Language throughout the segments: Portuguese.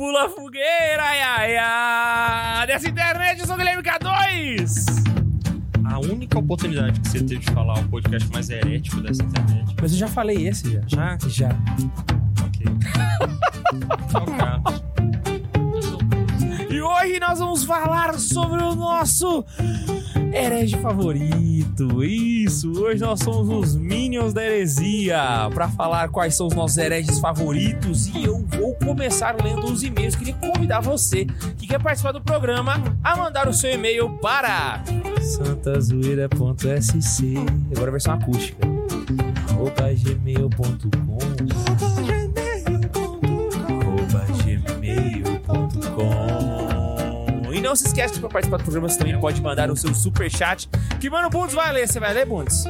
pula fogueira, ai, ai, ai, dessa internet, eu sou o Guilherme K2. A única oportunidade que você teve de falar o podcast mais herético dessa internet. Mas eu já falei esse, já. Já? Já. Ok. Carlos. E hoje nós vamos falar sobre o nosso herege favorito. Isso, hoje nós somos os Minions da Heresia para falar quais são os nossos hereges favoritos. E eu vou começar lendo os e-mails. Queria convidar você que quer participar do programa a mandar o seu e-mail para santazoeira.sc. Agora versão acústica. arroba gmail.com arroba gmail.com E não se esquece que para participar do programa você também pode mandar o seu superchat. Que mano Bundes vai ler. Você vai ler, Bundes?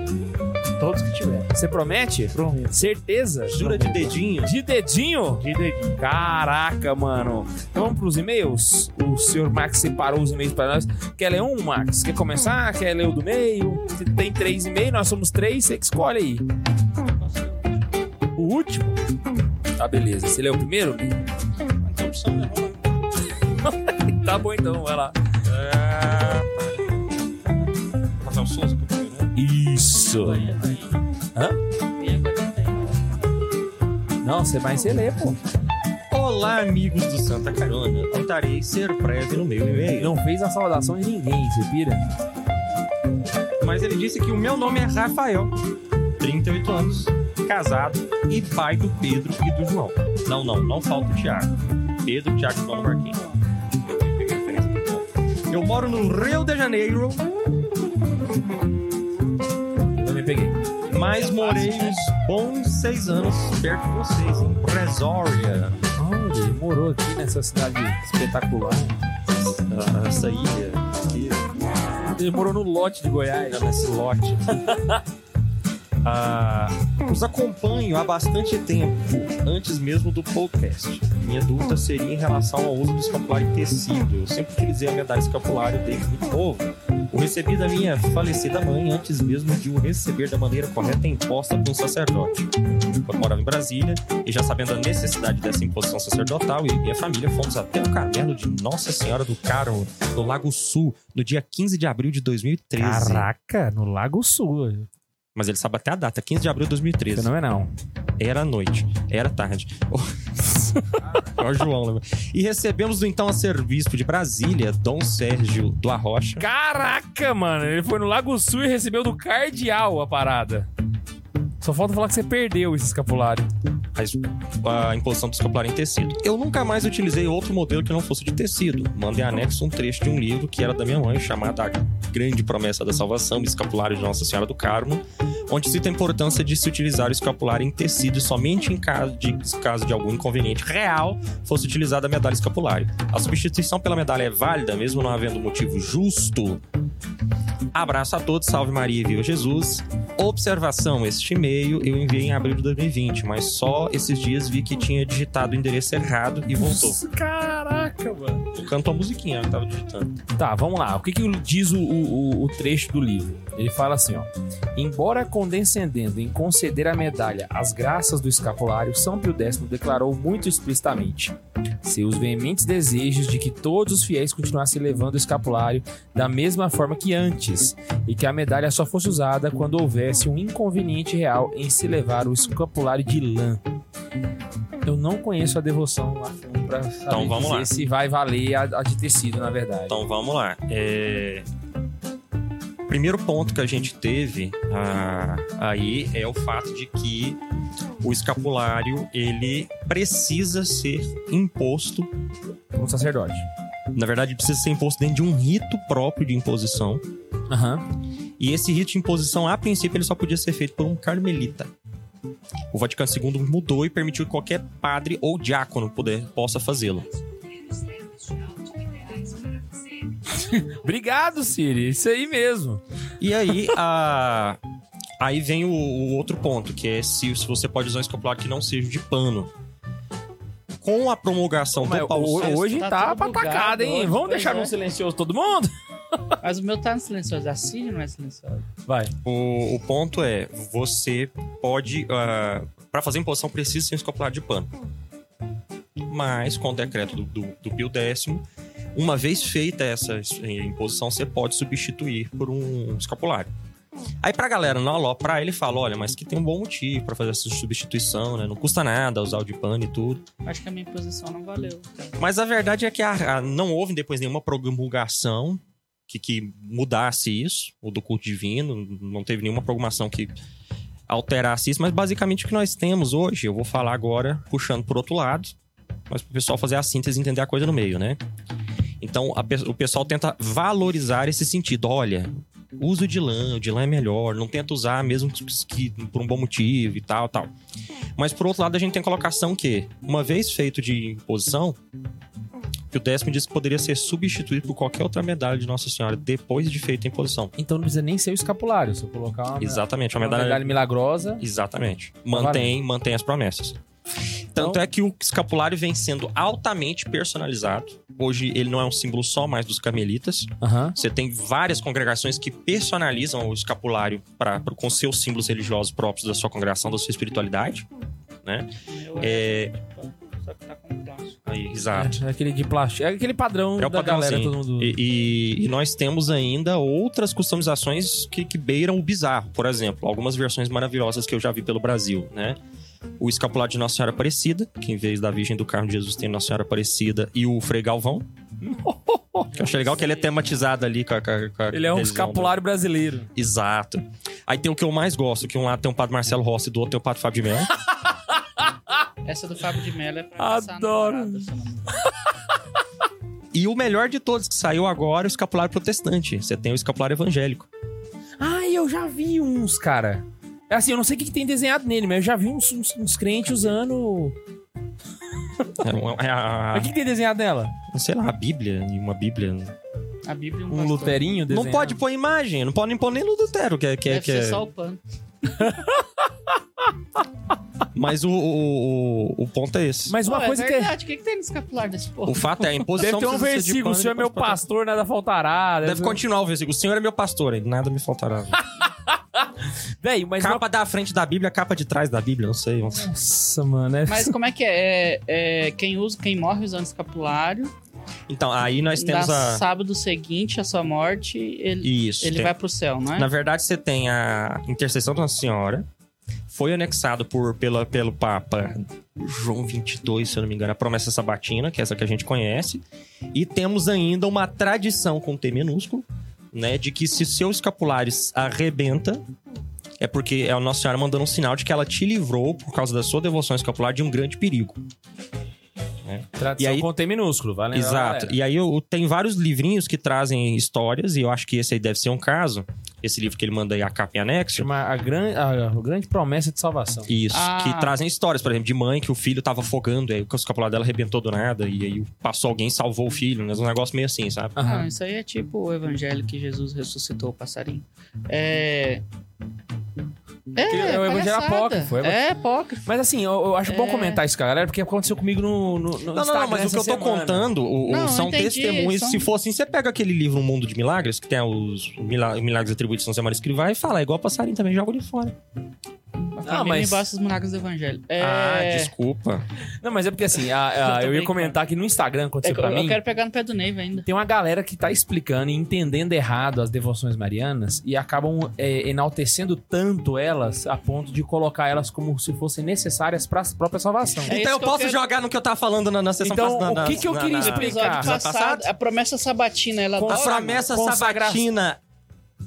Todos que tiver. Você promete? Prometo. Certeza? Jura de dedinho? De dedinho? De dedinho. Caraca, mano. Então vamos pros e-mails? O senhor Max separou os e-mails para nós. Quer ler um, Max? Quer começar? Quer ler o do meio? Tem três e-mails, nós somos três, você que escolhe aí. O último? Tá, beleza. Você leu o primeiro? Opção? Tá bom então, vai lá. Rafael Souza, que eu né? Isso. Hã? Não, você vai você lê, pô. Olá, amigos do Santa Carona. Tentarei ser breve no meu e-mail. Não fez a saudação de ninguém, você pira? Mas ele disse que o meu nome é Rafael, 38 anos, casado e pai do Pedro e do João. Não, não, não falta o Thiago. Pedro, Thiago e João Marquinhos. Eu moro no Rio de Janeiro, mas morei uns bons seis anos perto de vocês, em Presória, Olha, ele morou aqui nessa cidade espetacular. Ah, essa ilha aqui, Ele morou no lote de Goiás. nesse lote. Ah, os acompanho há bastante tempo, antes mesmo do podcast. Minha dúvida seria em relação ao uso do escapulário em tecido. Eu sempre utilizei a medalha escapulário desde muito novo. O recebi da minha falecida mãe antes mesmo de o receber da maneira correta e imposta por um sacerdote. Quando morava em Brasília, e já sabendo a necessidade dessa imposição sacerdotal, eu e minha família fomos até o caverno de Nossa Senhora do Carmo, no Lago Sul, no dia 15 de abril de 2013. Caraca, no Lago Sul. Mas ele sabe até a data, 15 de abril de 2013. Fenomenal. Era noite, era tarde. Ó, o João, lembra? E recebemos do então arcebispo de Brasília, Dom Sérgio do Arrocha. Caraca, mano. Ele foi no Lago Sul e recebeu do cardeal a parada. Só falta falar que você perdeu esse escapulário. A, a imposição do escapulário em tecido. Eu nunca mais utilizei outro modelo que não fosse de tecido. Mandei anexo um trecho de um livro que era da minha mãe, chamado A Grande Promessa da Salvação, Escapulário de Nossa Senhora do Carmo, onde cita a importância de se utilizar o escapulário em tecido somente em caso de, caso de algum inconveniente real fosse utilizada a medalha escapulário. A substituição pela medalha é válida, mesmo não havendo motivo justo. Abraço a todos, salve Maria e viva Jesus. Observação: este e-mail eu enviei em abril de 2020, mas só esses dias vi que tinha digitado o endereço errado e voltou. Caraca, mano. Eu canto a musiquinha que tava digitando. Tá, vamos lá. O que, que diz o, o, o trecho do livro? Ele fala assim, ó. Embora condescendendo em conceder a medalha às graças do escapulário, São Pio X declarou muito explicitamente seus veementes desejos de que todos os fiéis continuassem levando o escapulário da mesma forma que antes, e que a medalha só fosse usada quando houvesse um inconveniente real em se levar o escapulário de lã. Eu não conheço a devoção a fundo pra saber Então, vamos dizer lá. se vai valer a, a de tecido, na verdade. Então vamos lá. É... Primeiro ponto que a gente teve ah, aí é o fato de que o escapulário ele precisa ser imposto. Um sacerdote. Na verdade, precisa ser imposto dentro de um rito próprio de imposição. Aham. E esse rito de imposição, a princípio, ele só podia ser feito por um carmelita. O Vaticano II mudou e permitiu que qualquer padre ou diácono puder, possa fazê-lo. Obrigado, Siri. Isso aí mesmo. E aí, a, Aí vem o, o outro ponto, que é se, se você pode usar um escapulário que não seja de pano. Com a promulgação Mas do Paulo VI, hoje tá tá, tudo pra bugado atacada, hein? hoje, Vamos pois deixar é. no silencioso todo mundo? Mas o meu tá no silencioso. A Cine não é silencioso. Vai. O, o ponto é, você pode. ah, para fazer imposição, precisa ser um escapulário de pano. Mas, com o decreto do, do, do Pio X, uma vez feita essa eh, imposição, você pode substituir por um escapulário. Aí pra galera não aloprar, ele fala: olha, mas que tem um bom motivo pra fazer essa substituição, né? Não custa nada usar o de pano e tudo. Acho que a minha posição não valeu. Mas a verdade é que a- a- não houve depois nenhuma promulgação que, que mudasse isso, o do culto divino, não teve nenhuma programação que alterasse isso, mas basicamente o que nós temos hoje, eu vou falar agora puxando por outro lado, mas para o pessoal fazer a síntese e entender a coisa no meio, né? Então a o pessoal tenta valorizar esse sentido. Olha, usa o de lã, o de lã é melhor, não tenta usar mesmo que, que por um bom motivo e tal, tal. Mas por outro lado, a gente tem colocação que, uma vez feito de imposição, que o décimo disse que poderia ser substituído por qualquer outra medalha de Nossa Senhora depois de feita a imposição. Então não precisa nem ser o escapulário, se eu colocar uma, Exatamente, uma uma medalha. medalha milagrosa. Exatamente. Tá Mantém, mantém as promessas. Tanto Então- é que o escapulário vem sendo altamente personalizado. Hoje ele não é um símbolo só mais dos carmelitas. Aham. Você tem várias congregações que personalizam o escapulário pra, pra- com seus símbolos religiosos próprios da sua congregação, da sua espiritualidade. Meu É, Só que tá com plástico. aí, exato. É aquele de plástico. É aquele padrão É o da galera, todo mundo. E, e- e nós temos ainda outras customizações que, que beiram o bizarro. Por exemplo, algumas versões maravilhosas que eu já vi pelo Brasil, né? O escapulário de Nossa Senhora Aparecida, que em vez da Virgem do Carmo de Jesus tem Nossa Senhora Aparecida e o Frei Galvão. Que eu achei legal que ele é tematizado ali com a, com a- com a Ele é um religião escapulário brasileiro. do- Exato. Aí tem o que eu mais gosto, que um lado tem o Padre Marcelo Rossi e do outro tem o Padre Fábio de Mello. Essa do Fábio de Mello é pra Adoro. namorada, e o melhor de todos que saiu agora é o escapulário protestante. Você tem o escapulário evangélico. Ah, eu já vi uns, cara. É Assim, eu não sei o que, que tem desenhado nele, mas eu já vi uns, uns- uns crentes usando. É, é a, o que, que tem desenhado nela? sei lá, a Bíblia, uma Bíblia. A Bíblia e um Um pastor. luterinho desenhado? Não pode pôr imagem, não pode nem pôr nem no Lutero, que é. Que é, Deve que ser é- só o pano. Mas o, o, o, o ponto é esse. Mas uma Pô, coisa é que é. verdade. O que, que tem no escapulário desse povo? O fato é, a Deve imposição. ter um versículo, o senhor é meu pastor, nada faltará. Deve continuar o versículo. O Senhor é meu pastor, hein? nada me faltará. Véi, mas uma... capa da frente da Bíblia, capa de trás da Bíblia, não sei. Nossa, mano. É... Mas como é que é? É, é, quem usa, quem morre usando escapulário, Então, aí nós temos a. sábado seguinte a sua morte, ele, Isso. ele tem- vai pro céu, não é? Na verdade, você tem a intercessão da Nossa Senhora. Foi anexado por, pela, pelo Papa João 22, se eu não me engano, a promessa sabatina, que é essa que a gente conhece. E temos ainda uma tradição com T minúsculo, né? De que se seu escapulário arrebenta, é porque é a Nossa Senhora mandando um sinal de que ela te livrou, por causa da sua devoção escapular, de um grande perigo. Tradição E aí- com T minúsculo, vale Exato. E aí eu, tem vários livrinhos que trazem histórias, e eu acho que esse aí deve ser um caso. Esse livro que ele manda aí, a capa em anexo. Chama a, gran... a grande promessa de salvação. Isso, Ah. que trazem histórias, por exemplo, de mãe que o filho tava afogando, aí o escapulário dela arrebentou do nada, e aí passou alguém e salvou o filho, né? Um negócio meio assim, sabe? Aham. Não, isso aí é tipo o evangelho que Jesus ressuscitou o passarinho. É. É, É o evangelho apócrifo, é- É apócrifo. Mas assim, eu, eu acho bom É. comentar isso, galera, porque aconteceu comigo no, no, no Não, não, Instagram não, mas o que eu tô semana. contando o- o- Não, são entendi, testemunhos. são- Se for assim, você pega aquele livro, Um Mundo de Milagres, que tem os milagres, milagres atribuídos a São Zé Maria Escrivá, e fala, é igual passarinho também, joga ele fora. Ah, mas- mas... os milagres do evangelho. É... Ah, desculpa. Não, mas é porque assim, a- a- Eu eu ia comentar que no Instagram É aconteceu eu, pra eu mim. quero pegar no pé do Neiva ainda. Tem uma galera que tá explicando e entendendo errado as devoções marianas e acabam é, enaltecendo tanto elas a ponto de colocar elas como se fossem necessárias pra própria salvação. É então eu que eu posso quero- jogar no que eu tava falando na, na sessão Então, passada. o que que eu queria No explicar? passado, passado? a promessa sabatina, ela A promessa Consagra- sabatina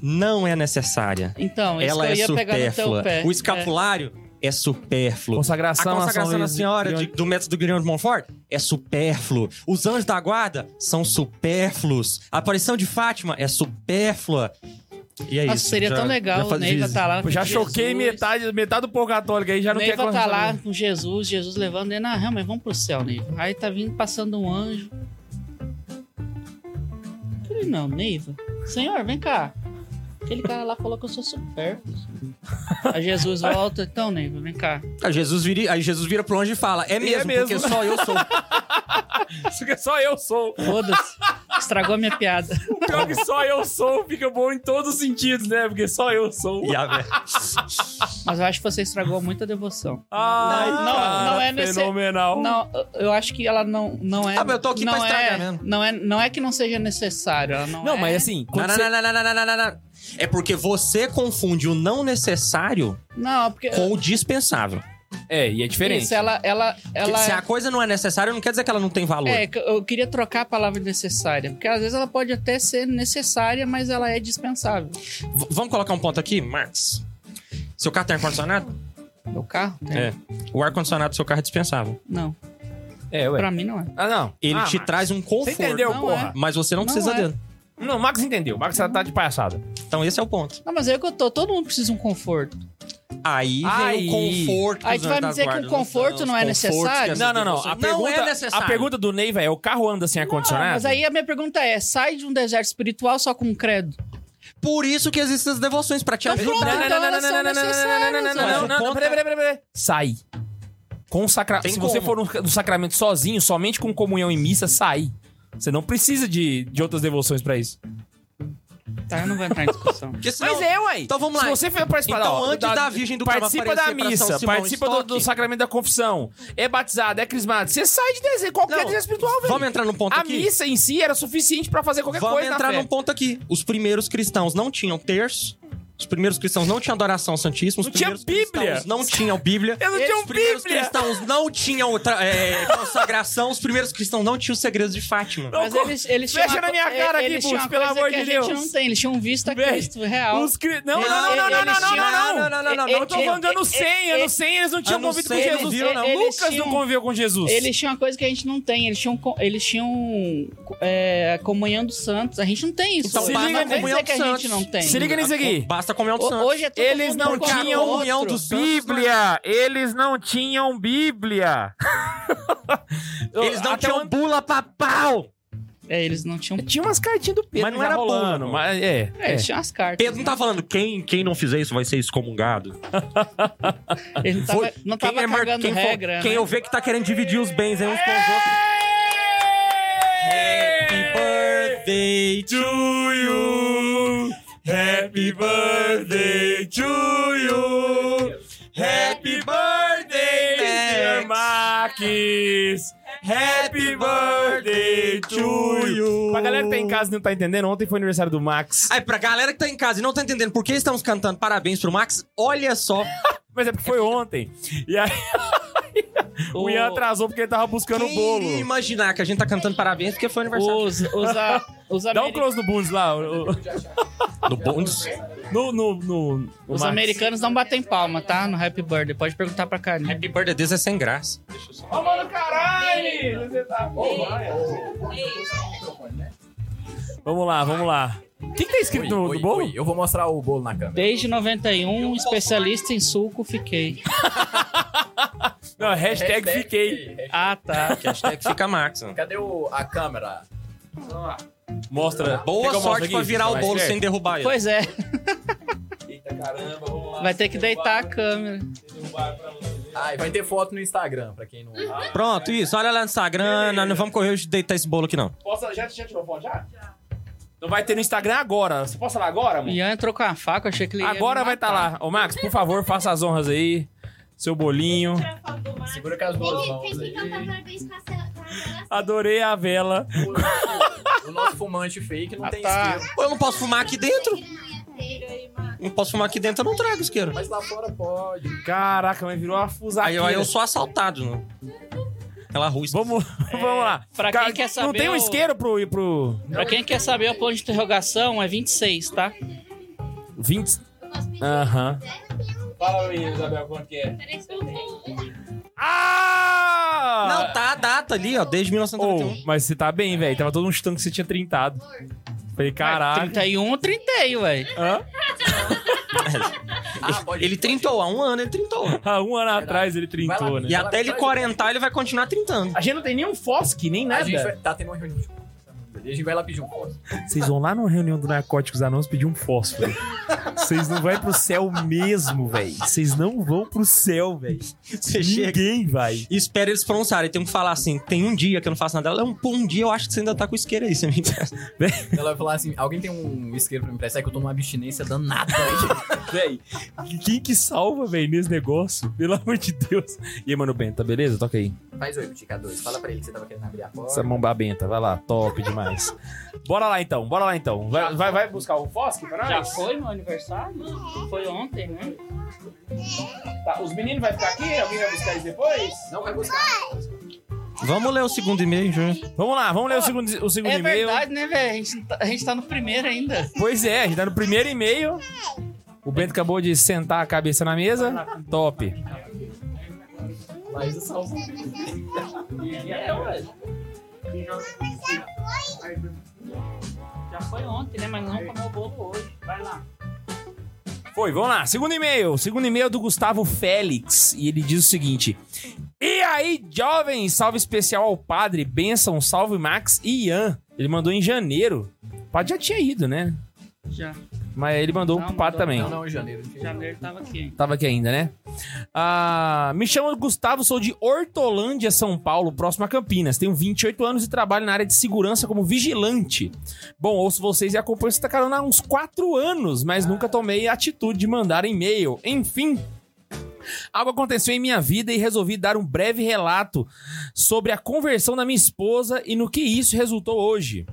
não é necessária. Então, isso Ela que eu é ia pegar no teu supérflua. pé. O escapulário é, supérfluo. Consagração, a consagração da Senhora de- do método do Guilherme de Montfort é supérfluo. Os anjos da guarda são supérfluos. A aparição de Fátima é supérflua. E é Nossa, isso. seria já- tão legal o faz- Neiva fiz- tá lá. Já Jesus. choquei metade, metade do povo católico aí, já não quer Neiva tá lá com Jesus, Jesus levando ele, ah, mas vamos pro céu, Neiva. Aí tá vindo passando um anjo. Não, Neiva. Senhor, vem cá. Aquele cara lá falou que eu sou supérfluo. Aí Jesus volta, então, Neiva, vem cá. Aí Jesus vira, aí Jesus vira pro longe e fala: É mesmo, mesmo. porque só eu sou. Isso que só eu sou. Foda-se. Estragou a minha piada. Pior que só eu sou fica bom em todos os sentidos, né? Porque só eu sou. Mas eu acho que você estragou muita devoção. Ah, Não, não é nesse- Fenomenal. Não, eu acho que ela não, não é. Ah, mas eu tô aqui não pra estragar é, mesmo. Não é, não é que não seja necessário. Ela não, Não, é... mas assim, Não, não, você- não, não, não, não, não, não, não. É porque você confunde o não necessário Não, porque. com o dispensável. É, e é diferente. Isso, ela. ela, ela Se a coisa não é necessária, não quer dizer que ela não tem valor. É, eu queria trocar a palavra necessária. Porque às vezes ela pode até ser necessária, mas ela é dispensável. V- vamos colocar um ponto aqui, Marcos? Seu carro tem ar-condicionado? Meu carro? Tem. É. O ar-condicionado do seu carro é dispensável. Não. É, ué. Pra mim não é. Ah, não. Ele Ah, te Max. traz um conforto. Você entendeu, Não porra? Mas você não, Não precisa é. dele. Não, o Max entendeu. O Max tá de palhaçada. Então esse é o ponto. Não, mas é que eu tô. Todo mundo precisa de um conforto. Aí, Aí. vem o conforto. Aí tu vai me dizer que o conforto os não é confortos necessário? que as Não, não, não. A devoções- pergunta, não é necessário. a pergunta do Neiva é: o carro anda sem Ah, ar-condicionado? mas aí a minha pergunta é: sai de um deserto espiritual só com credo? Por isso que existem as devoções, pra te ajudar. pronto. Então elas são necessárias, não, não, mas não, o não, ponto peraí, é- peraí, peraí, peraí. Sai. Com o sacra... Tem Se você como. for no, no sacramento sozinho, somente com comunhão e missa, sai. Você não precisa de, de outras devoções pra isso. Tá, eu não vou entrar em discussão. Porque senão- Mas é, ué. Então vamos lá. Se você for participar Então, ó, antes da Virgem do Carmo Participa da aparecer pra São missa, Simão participa do, Stock. do sacramento da confissão, é batizado, é crismado. Você sai de deserto, qualquer Não, deserto espiritual, velho. Vamos entrar num ponto A aqui? missa em si era suficiente pra fazer qualquer Vamos coisa na entrar fé. num ponto aqui. Os primeiros cristãos não tinham terço. Os primeiros cristãos não tinham adoração santíssima. Os Não tinha primeiros Bíblia. cristãos não tinham Bíblia. Eu não Os tinha primeiros Bíblia. Cristãos não tinham tra- é, consagração. Os primeiros cristãos não tinham os segredos de Fátima. Não, Mas eles, eles Fecha tinham uma na minha cara aqui, eles tinham uma pelo coisa amor que de a Deus. gente não tem. Eles tinham vista Véi, Cristo real. Os cri... Não, não, não, não, não, não, eles não, tinham- não, não. não, não, não, E- Eu tô falando anos 100, anos 100 eles não tinham Anos convivido com 100 não Jesus. viram, não. Eles Lucas tinham- não conviveu com Jesus. Eles tinham uma coisa que a gente não tem. Eles tinham, co- eles tinham é, comunhão dos santos. A gente não tem isso. Então, hoje. basta não a vem comunhão dizer que a dos gente santos. não tem. Se liga nisso aqui. Basta a comunhão dos O- santos. Hoje é todo Eles mundo não por conta tinham do outro. comunhão dos santos. Bíblia! Eles não tinham Bíblia! Eles não Até tinham onde- bula papal. É, eles não tinham. Tinha umas cartinhas do Pedro Mas não era rolando, bom, mas é, É, é. eles tinham as cartas. Pedro não tá falando quem, quem não fizer isso vai ser excomungado. Ele não tava, Foi- não tava quem é mar- cagando quem for- regra. Quem né? eu ver que tá querendo dividir os bens aí uns com os outros. Happy birthday to you. Happy birthday to you. Happy birthday, Max. Happy birthday to you. Pra galera que tá em casa e não tá entendendo, ontem foi aniversário do Max. Aí, pra galera que tá em casa e não tá entendendo por que estamos cantando parabéns pro Max, olha só. Mas é porque foi ontem. E aí o Ian atrasou porque ele tava buscando o bolo. imaginar que a gente tá cantando parabéns porque foi aniversário. Os, os, a- os, Dá um close no Bundes lá. o- o- Do Bondes. No, no, no, no os Max. americanos não batem palma, tá? No Happy Birthday. Pode perguntar pra Karine. Happy birthday deles é sem graça. Ô, mano, caralho! Você tá... Vamos lá, vamos lá. O que, que tá escrito no, no bolo? Eu vou mostrar o bolo na câmera. Desde 91, especialista em suco, fiquei. Não, hashtag fiquei. Ah, tá. Hashtag fica Max. Cadê o, a câmera? Mostra. Boa sorte mostre pra virar o Mais bolo sem derrubar ele. Pois é. Eita caramba, vamos lá. Vai ter que deitar a câmera. Ah, e vai ter foto no Instagram, pra quem não... Pronto, isso. Olha lá no Instagram. Nós não vamos correr hoje de deitar esse bolo aqui, não. Posso, já, já tirou foto já? Não vai ter no Instagram agora. Você posta lá agora, mano? Ian entrou com a faca, achei que ele ia Agora me vai estar matar. lá. Ô, Max, por favor, faça as honras aí. Seu bolinho. Segura com as duas Tem que, mãos tem que cantar parabéns com a cela- com a cela- Adorei a vela. O, o nosso fumante fake não Ah, tem tá. isqueiro. Pô, eu não posso fumar aqui dentro. não. Não posso fumar aqui dentro, eu não trago isqueiro. Mas lá fora pode. Caraca, mas virou uma Aí fusaqueira. eu, aí eu sou assaltado, né? Aquela rua. Vamos, vamos lá. pra Cara, quem quer Não saber tem um o- isqueiro pro... pro Pra quem quer saber o ponto de interrogação, é 26, tá? 20... Eu posso pedir Aham. Fala aí, Isabel, quanto que é? parece que eu tenho. Ah! Não, tá a data ali, ó, desde Ô, 1991. mas você tá bem, velho. Tava todo um chutando que você tinha trintado. Falei, caralho. 31, eu trintei, ué. Hã? Ah, pode Ele trintou, há um ano ele trintou. Há um ano atrás ele Vai lá. trintou, né? E até ele quarentar, ele vai continuar trintando. A gente não tem nem um Fosc, nem A nada. gente vai, tá tendo uma reunião. A gente vai lá pedir um fósforo. Vocês vão lá numa reunião do Narcóticos Anônimos pedir um fósforo. Vocês não vão pro céu mesmo, velho. Vocês não vão pro céu, velho. Você chega Ninguém vai. e espera eles pronunciarem. Tem que falar assim: tem um dia que eu não faço nada. Ela, um, pô, um dia eu acho que você ainda tá com isqueiro aí, você me empresta. Ela vai falar assim: alguém tem um isqueiro pra me emprestar que eu tô numa abstinência danada. Véi, quem que salva, velho, nesse negócio? Pelo amor de Deus. E aí, mano, Benta, beleza? Toca aí. Faz oi 2. Fala pra ele que você tava querendo abrir a porta. Essa mão babenta, vai lá, top demais. Bora lá então, bora lá então. Vai, vai, vai buscar o fósforo pra nós? Já foi meu aniversário? Foi ontem, né? Tá, os meninos vão ficar aqui? Alguém vai buscar eles depois? Não vai buscar. Vamos ler o segundo e-mail, Júnior. Vamos lá, vamos ler o segundo, o segundo É e-mail. verdade, né, velho? A, gente tá- a gente tá no primeiro ainda. Pois é, a gente tá no primeiro e-mail. O Bento acabou de sentar a cabeça na mesa. Top. Mas o salvo. É, ué. Já foi ontem, né? Mas não comeu o bolo hoje. Vai lá. Foi, vamos lá. Segundo e-mail. Segundo e-mail do Gustavo Félix. E ele diz o seguinte: E aí, jovens, salve especial ao padre, benção, salve Max e Ian. Ele mandou em janeiro. O padre já tinha ido, né? Já. Mas ele mandou Não, pro padre mandou. também. Não, não, em janeiro. Janeiro tava aqui. Tava aqui ainda, né? Ah, me chamo Gustavo, sou de Hortolândia, São Paulo, próximo a Campinas. Tenho 28 anos e trabalho na área de segurança como vigilante. Bom, ouço vocês e acompanho essa carona há uns 4 anos, mas nunca tomei a atitude de mandar e-mail. Enfim. Algo aconteceu em minha vida e resolvi dar um breve relato sobre a conversão da minha esposa e no que isso resultou hoje.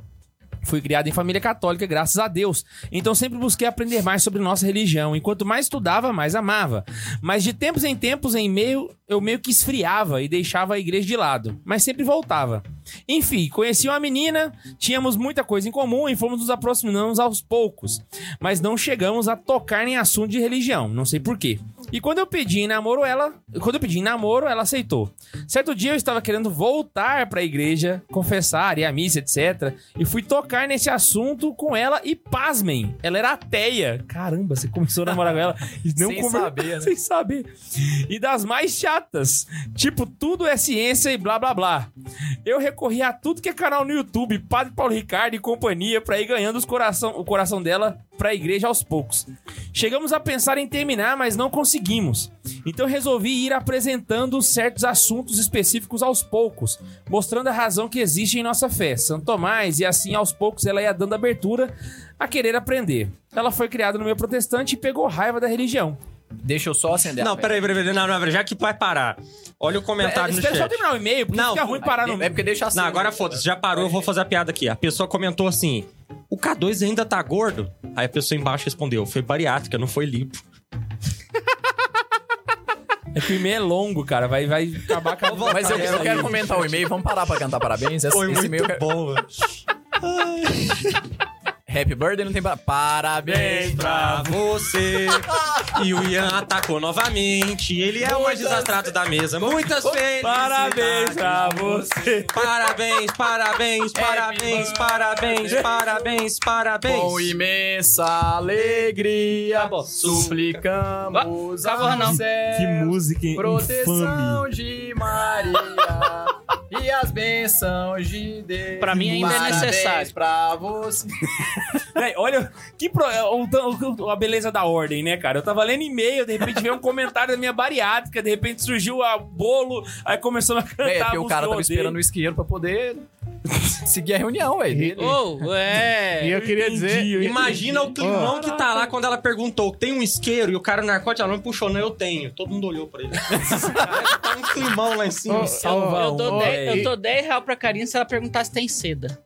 Fui criado em família católica, graças a Deus. Então sempre busquei aprender mais sobre nossa religião. E quanto mais estudava, mais amava. Mas de tempos em tempos, em meio, eu meio que esfriava e deixava a igreja de lado. Mas sempre voltava. Enfim, conheci uma menina, tínhamos muita coisa em comum e fomos nos aproximando aos poucos. Mas não chegamos a tocar em assunto de religião, não sei porquê. E quando eu pedi em namoro, ela. Quando eu pedi em namoro, ela aceitou. Certo dia eu estava querendo voltar pra igreja, confessar, ir à missa, etc. E fui tocar nesse assunto com ela e pasmem, ela era ateia. Caramba, você começou a namorar com ela e não Sem conver- saber, né? Sem saber. E das mais chatas. Tipo, tudo é ciência e blá blá blá. Eu recorri a tudo que é canal no YouTube, Padre Paulo Ricardo e companhia, pra ir ganhando os coração, o coração dela pra igreja aos poucos. Chegamos a pensar em terminar, mas não conseguimos. Então resolvi ir apresentando certos assuntos específicos aos poucos, mostrando a razão que existe em nossa fé, Santo Tomás, e assim aos poucos ela ia dando abertura a querer aprender. Ela foi criada no meio protestante e pegou raiva da religião. Deixa eu só acender Não, a peraí, peraí, peraí. Não, não, peraí, já que vai parar. Olha o comentário É, no espera só chat. terminar o e-mail, porque Não, fica ruim parar no É porque deixa assim. Não, agora foda-se, já parou, eu vou fazer a piada aqui. A pessoa comentou assim: o K2 ainda tá gordo? Aí a pessoa embaixo respondeu: foi bariátrica, não foi lipo. É que o e-mail é longo, cara. Vai, vai acabar com a Mas eu, eu quero comentar o e-mail. Vamos parar pra cantar parabéns. Esse, Foi esse e-mail muito quero- bom. Happy birthday não tem pa- parabéns pra você. E o Ian atacou novamente. Ele é o mais desastrado da mesa. Muitas felicidades. Parabéns pra você. Parabéns, parabéns, parabéns, parabéns, parabéns, parabéns. Com imensa alegria, Acabou. suplicamos ao não. céu Que música proteção infame. de Maria e as bênçãos de Deus. Pra mim ainda é necessário. pra você. Véi, olha que pro- o- a beleza da ordem, né, cara? Eu tava lendo e-mail, de repente veio um comentário da minha bariátrica, de repente surgiu a bolo, aí começamos a cantar. É, porque o cara tava esperando o isqueiro pra poder seguir a reunião, velho. Ô, é. E eu queria dizer. Entendi, eu Imagina o climão que tá lá quando ela perguntou: tem um isqueiro? E o cara narcótico, ela não puxou, não, eu tenho. Todo mundo olhou pra ele. tá um climão lá em cima. Salva Eu dou, um, 10, véi. eu dou 10 reais pra Karine se ela perguntar se tem seda.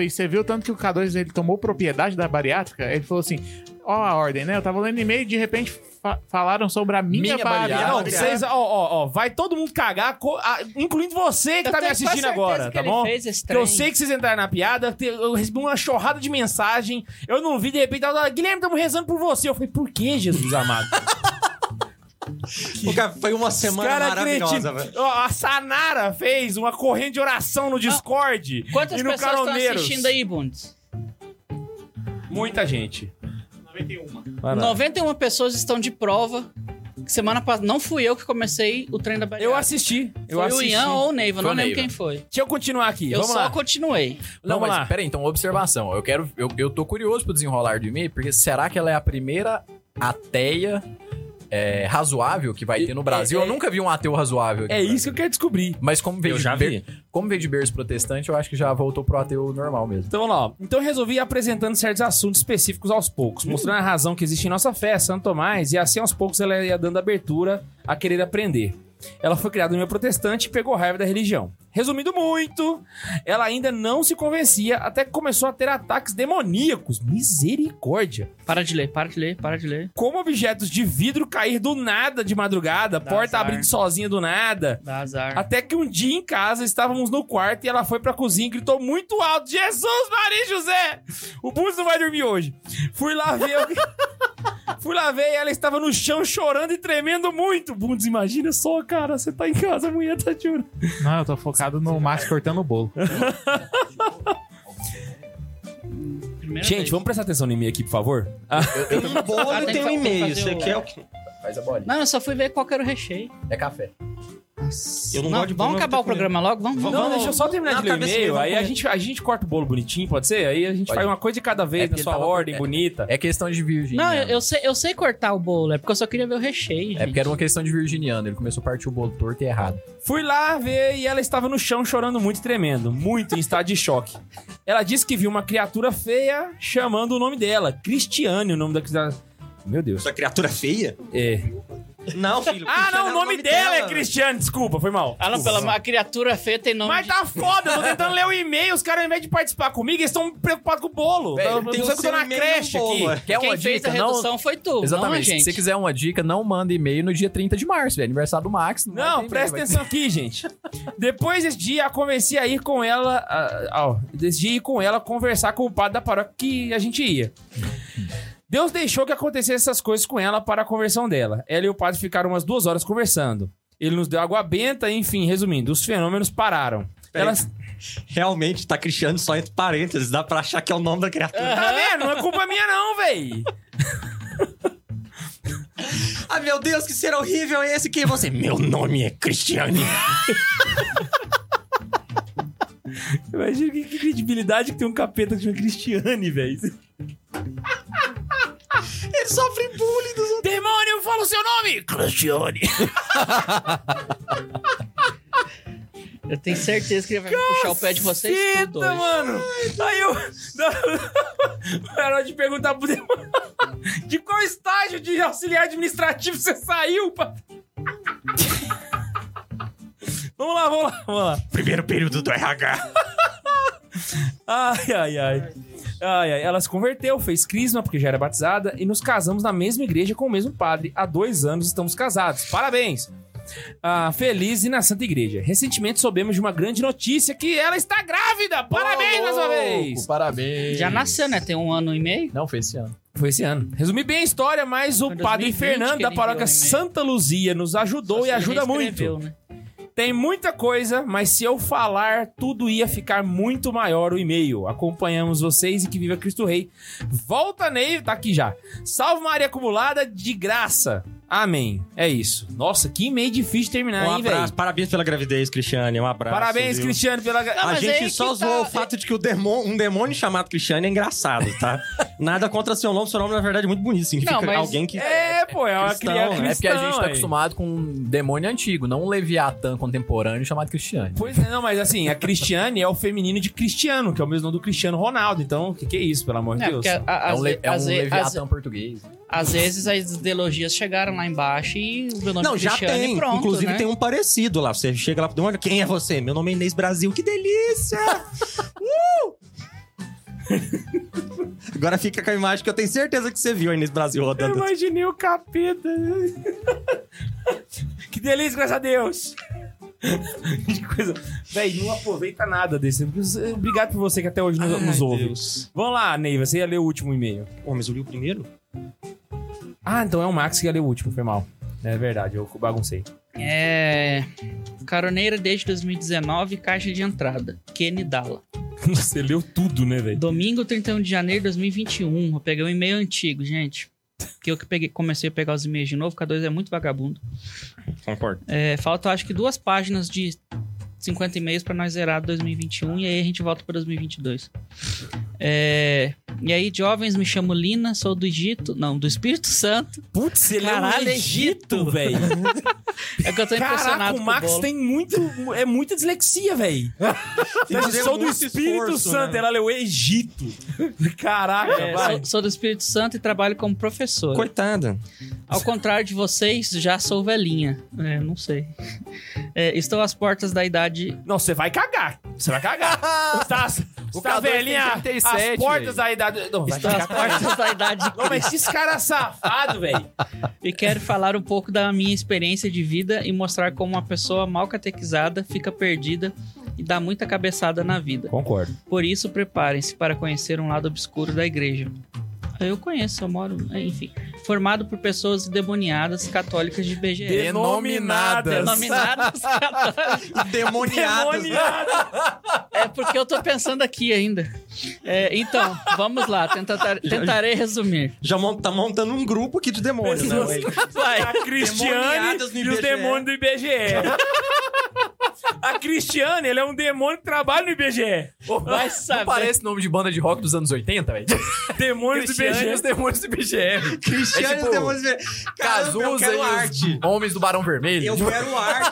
E você viu tanto que o K2 ele tomou propriedade da bariátrica? Ele falou assim: ó, a ordem, né? Eu tava lendo e-mail e de repente fa- falaram sobre a minha, Minha bariátrica. Não, vocês, ó, ó, ó, vai todo mundo cagar, co- ah, incluindo você que Eu tá me assistindo agora, tá ele bom? fez esse Que eu sei que vocês entraram na piada, eu recebi uma chorrada de mensagem, eu não vi, de repente, tava, Guilherme, estamos rezando por você. Eu falei, por que, Jesus amado? O cara, foi uma semana Cara, maravilhosa, velho. A Sanara fez uma corrente de oração no Discord. Quantas e no pessoas estão assistindo aí, Bundes? Muita gente. 91. Vai lá. 91 pessoas estão de prova semana passada. Não fui eu que comecei o trem da bariátrica. Eu assisti. Eu Foi o assisti. Ian ou o Neiva, não o lembro Neiva. quem foi. Deixa eu continuar aqui. Eu Vamos só lá. continuei. Não, Vamos mas lá. peraí, então, observação. Eu quero. Eu, eu tô curioso pro desenrolar do e-mail, porque será que ela é a primeira ateia é, razoável que vai ter no Brasil? é- eu nunca vi um ateu razoável. aqui É no isso que eu quero descobrir. Mas como veio, Eu de já ber- vi. como veio de berço protestante, eu acho que já voltou pro ateu normal mesmo. Então vamos lá. Então eu resolvi ir apresentando certos assuntos específicos aos poucos, mostrando a razão que existe em nossa fé, Santo Tomás, e assim aos poucos ela ia dando abertura a querer aprender. Ela foi criada no meio protestante e pegou raiva da religião. Resumindo muito, ela ainda não se convencia até que começou a ter ataques demoníacos. Misericórdia. Para de ler, para de ler, para de ler. Como objetos de vidro cair do nada de madrugada, Dá porta azar. abrindo sozinha do nada. Dá azar. Até que um dia em casa estávamos no quarto e ela foi pra cozinha e gritou muito alto: Jesus, Maria José! O Bundes não vai dormir hoje. Fui lá ver. Fui lá ver e ela estava no chão chorando e tremendo muito. Bundes, imagina só, cara. Você tá em casa, a mulher tá chorando. Não, eu tô focado no Max cortando o bolo. Primeira Gente, vez. vamos prestar atenção em mim aqui, por favor? Ah, Tem um bolo Ah, e tem tem um que e-mail. fazer Você o- quer o quê? Faz a bolinha. Não, eu só fui ver qual que era o recheio. É café. Eu não gosto de Vamos acabar o programa logo? Vamos, vamos. não, deixa eu só terminar Não, de ler o cabeça e-mail. Aí a vamos gente, a gente corta o bolo bonitinho, pode ser? Aí a gente Pode. faz uma coisa de cada vez É na sua tava- ordem é- bonita. É questão de virginiano. Não, eu, eu sei, eu sei cortar o bolo, é porque eu só queria ver o recheio, gente. É porque era uma questão de virginiano. Ele começou a partir o bolo torto e errado. Fui lá ver e ela estava no chão chorando muito e tremendo, muito em estado de choque. Ela disse que viu uma criatura feia chamando o nome dela, Cristiane, o nome da criatura. Meu Deus. Essa criatura feia? É. Não, filho. Ah, não, é o nome dela é velho. Cristiane, desculpa, foi mal. Ah, não, pela a criatura feia tem nome Mas de... tá foda, eu tô tentando ler o e-mail, os caras, ao invés de participar comigo, eles estão preocupados com o bolo. Eu Tem eu eu tô na e-mail creche bolo, aqui. é. Quer Quem uma fez dica? a Não, redução foi tu, não a Exatamente. Se gente. você quiser uma dica, não manda e-mail no dia 30 de março, velho. Aniversário do Max. Não, ter presta atenção aqui, gente. Depois desse dia, a convenci a ir com ela. ó, desse dia, ir com ela conversar com o padre da paróquia que a gente ia. Deus deixou que acontecesse essas coisas com ela para a conversão dela. Ela e o padre ficaram umas duas horas conversando. Ele nos deu água benta, enfim, resumindo, os fenômenos pararam. Elas. Realmente, tá Cristiano só entre parênteses. Dá pra achar que é o nome da criatura. Tá vendo? Não é culpa minha, não, véi. Ah, meu Deus, que ser horrível é esse? Quem é você? Meu nome é Cristiane. Imagina que, que credibilidade que tem um capeta que chama Cristiane, velho. Ele sofre bullying dos outros. Demônio, fala o seu nome! Cristiane. Eu tenho certeza que ele vai puxar o pé de vocês Caceta, tudo hoje. mano. Aí eu. Era de perguntar pro demônio. De qual estágio de auxiliar administrativo você saiu, pá? Vamos lá, vamos lá, vamos lá. Primeiro período do RH. Ai, ai, ai. Ai, ai. Ela se converteu, fez crisma, porque já era batizada, e nos casamos na mesma igreja com o mesmo padre. Há dois anos estamos casados. Parabéns! Ah, feliz e na Santa Igreja. Recentemente soubemos de uma grande notícia que ela está grávida! Parabéns mais uma vez! Parabéns. Já nasceu, né? Tem um ano e meio. Não, foi esse ano. Foi esse ano. Resumi bem a história, mas o Foi padre 2020 Fernando que da ele paróquia enviou o e-mail. Santa Luzia nos ajudou Só e ele ajuda reescreveu, muito. né? Tem muita coisa, mas se eu falar, tudo ia ficar muito maior o e-mail. Acompanhamos vocês e que viva Cristo Rei. Volta Ney, tá aqui já. Salve Maria acumulada de graça. Amém. É isso. Nossa, que e-mail difícil de terminar, Um hein, velho? abraço. Parabéns pela gravidez, Cristiane. Um abraço. Parabéns, viu? Cristiano, pela. gra- Não, A gente que só tá- zoou o fato de que o demônio, um demônio chamado Cristiane é engraçado, tá? Nada contra seu nome. Seu nome, na verdade, é muito bonito. Significa Não, mas- alguém que... É, pô, é uma Cristão, criança. né? É porque a gente tá aí. acostumado com um demônio antigo, não um Leviatã contemporâneo chamado Cristiane. Pois é, não, mas assim, a Cristiane é o feminino de Cristiano, que é o mesmo nome do Cristiano Ronaldo. Então, o que, que é isso, pelo amor de É, Deus? a- a- É um, le- é um Leviatã português. Às vezes as ideologias chegaram lá embaixo e o meu nome Não, é já tem. e pronto, Inclusive né? tem um parecido lá. Você chega lá pro demônio, quem é você? Meu nome é Inês Brasil. Que delícia! uh! Agora fica com a imagem que eu tenho certeza que você viu a Inês Brasil Eu rodando. imaginei o capeta. que delícia, graças a Deus. que coisa. Véi, não aproveita nada desse. Obrigado por você que até hoje nos, Ai, nos ouve. Deus. Vamos lá, Ney, você ia ler o último e-mail. Pô, mas eu li o primeiro? Ah, então é o Max que ia ler o último, foi mal. É verdade, eu baguncei. É. Caroneira desde 2019, caixa de entrada. Kenny Dalla. Você leu tudo, né, velho? Domingo 31 de janeiro de 2021. Eu peguei um e-mail antigo, gente. que eu que peguei, comecei a pegar os e-mails de novo, o K2 é muito vagabundo. Concordo. É, falta, acho que, duas páginas de 50 e-mails pra nós zerar 2021 e aí a gente volta pra 2022. É, e aí, jovens, me chamo Lina, sou do Egito, não, do Espírito Santo. Putz, ele Caralho, é um Egito, velho. É que eu tô impressionado Caraca, o o Max bolo. tem muito. É muita dislexia, velho. Sou do Espírito esforço, Santo, né? ela leu Egito. Caraca, É, vai. sou, sou do Espírito Santo e trabalho como professor. Coitada. Ao contrário de vocês, já sou velhinha. É, não sei. É, estou às portas da idade. Não, você vai cagar. Você vai cagar. Você tá, você O tá K2 tem velhinha. 37, as portas da idade. Não, vai cagar. portas da idade de Não, mas esses caras safados, velho. e quero falar um pouco da minha experiência de vida e mostrar como uma pessoa mal catequizada fica perdida e dá muita cabeçada na vida. Concordo. Por isso, preparem-se para conhecer um lado obscuro da igreja. Eu conheço, eu moro, enfim. Formado por pessoas endemoniadas católicas de BGE. Denominadas. Denominadas católicas. Demoniadas. É porque eu tô pensando aqui ainda. É, então, vamos lá, tentar, tentarei resumir. Já mon- tá montando um grupo aqui de demônios, né? Pessoas- velho? Vai. A Cristiane Demoniadas e os IBGE. demônios do IBGE. A Cristiane, ele é um demônio que trabalha no IBGE. Vai Não saber. parece nome de banda de rock dos anos 80, velho? Demônios do Cristiane e os IBGE. demônios do IBGE. Cristiano É tipo, e os demônios. Caramba, eu Cazuza quero e os arte. homens do Barão Vermelho. Eu quero arte.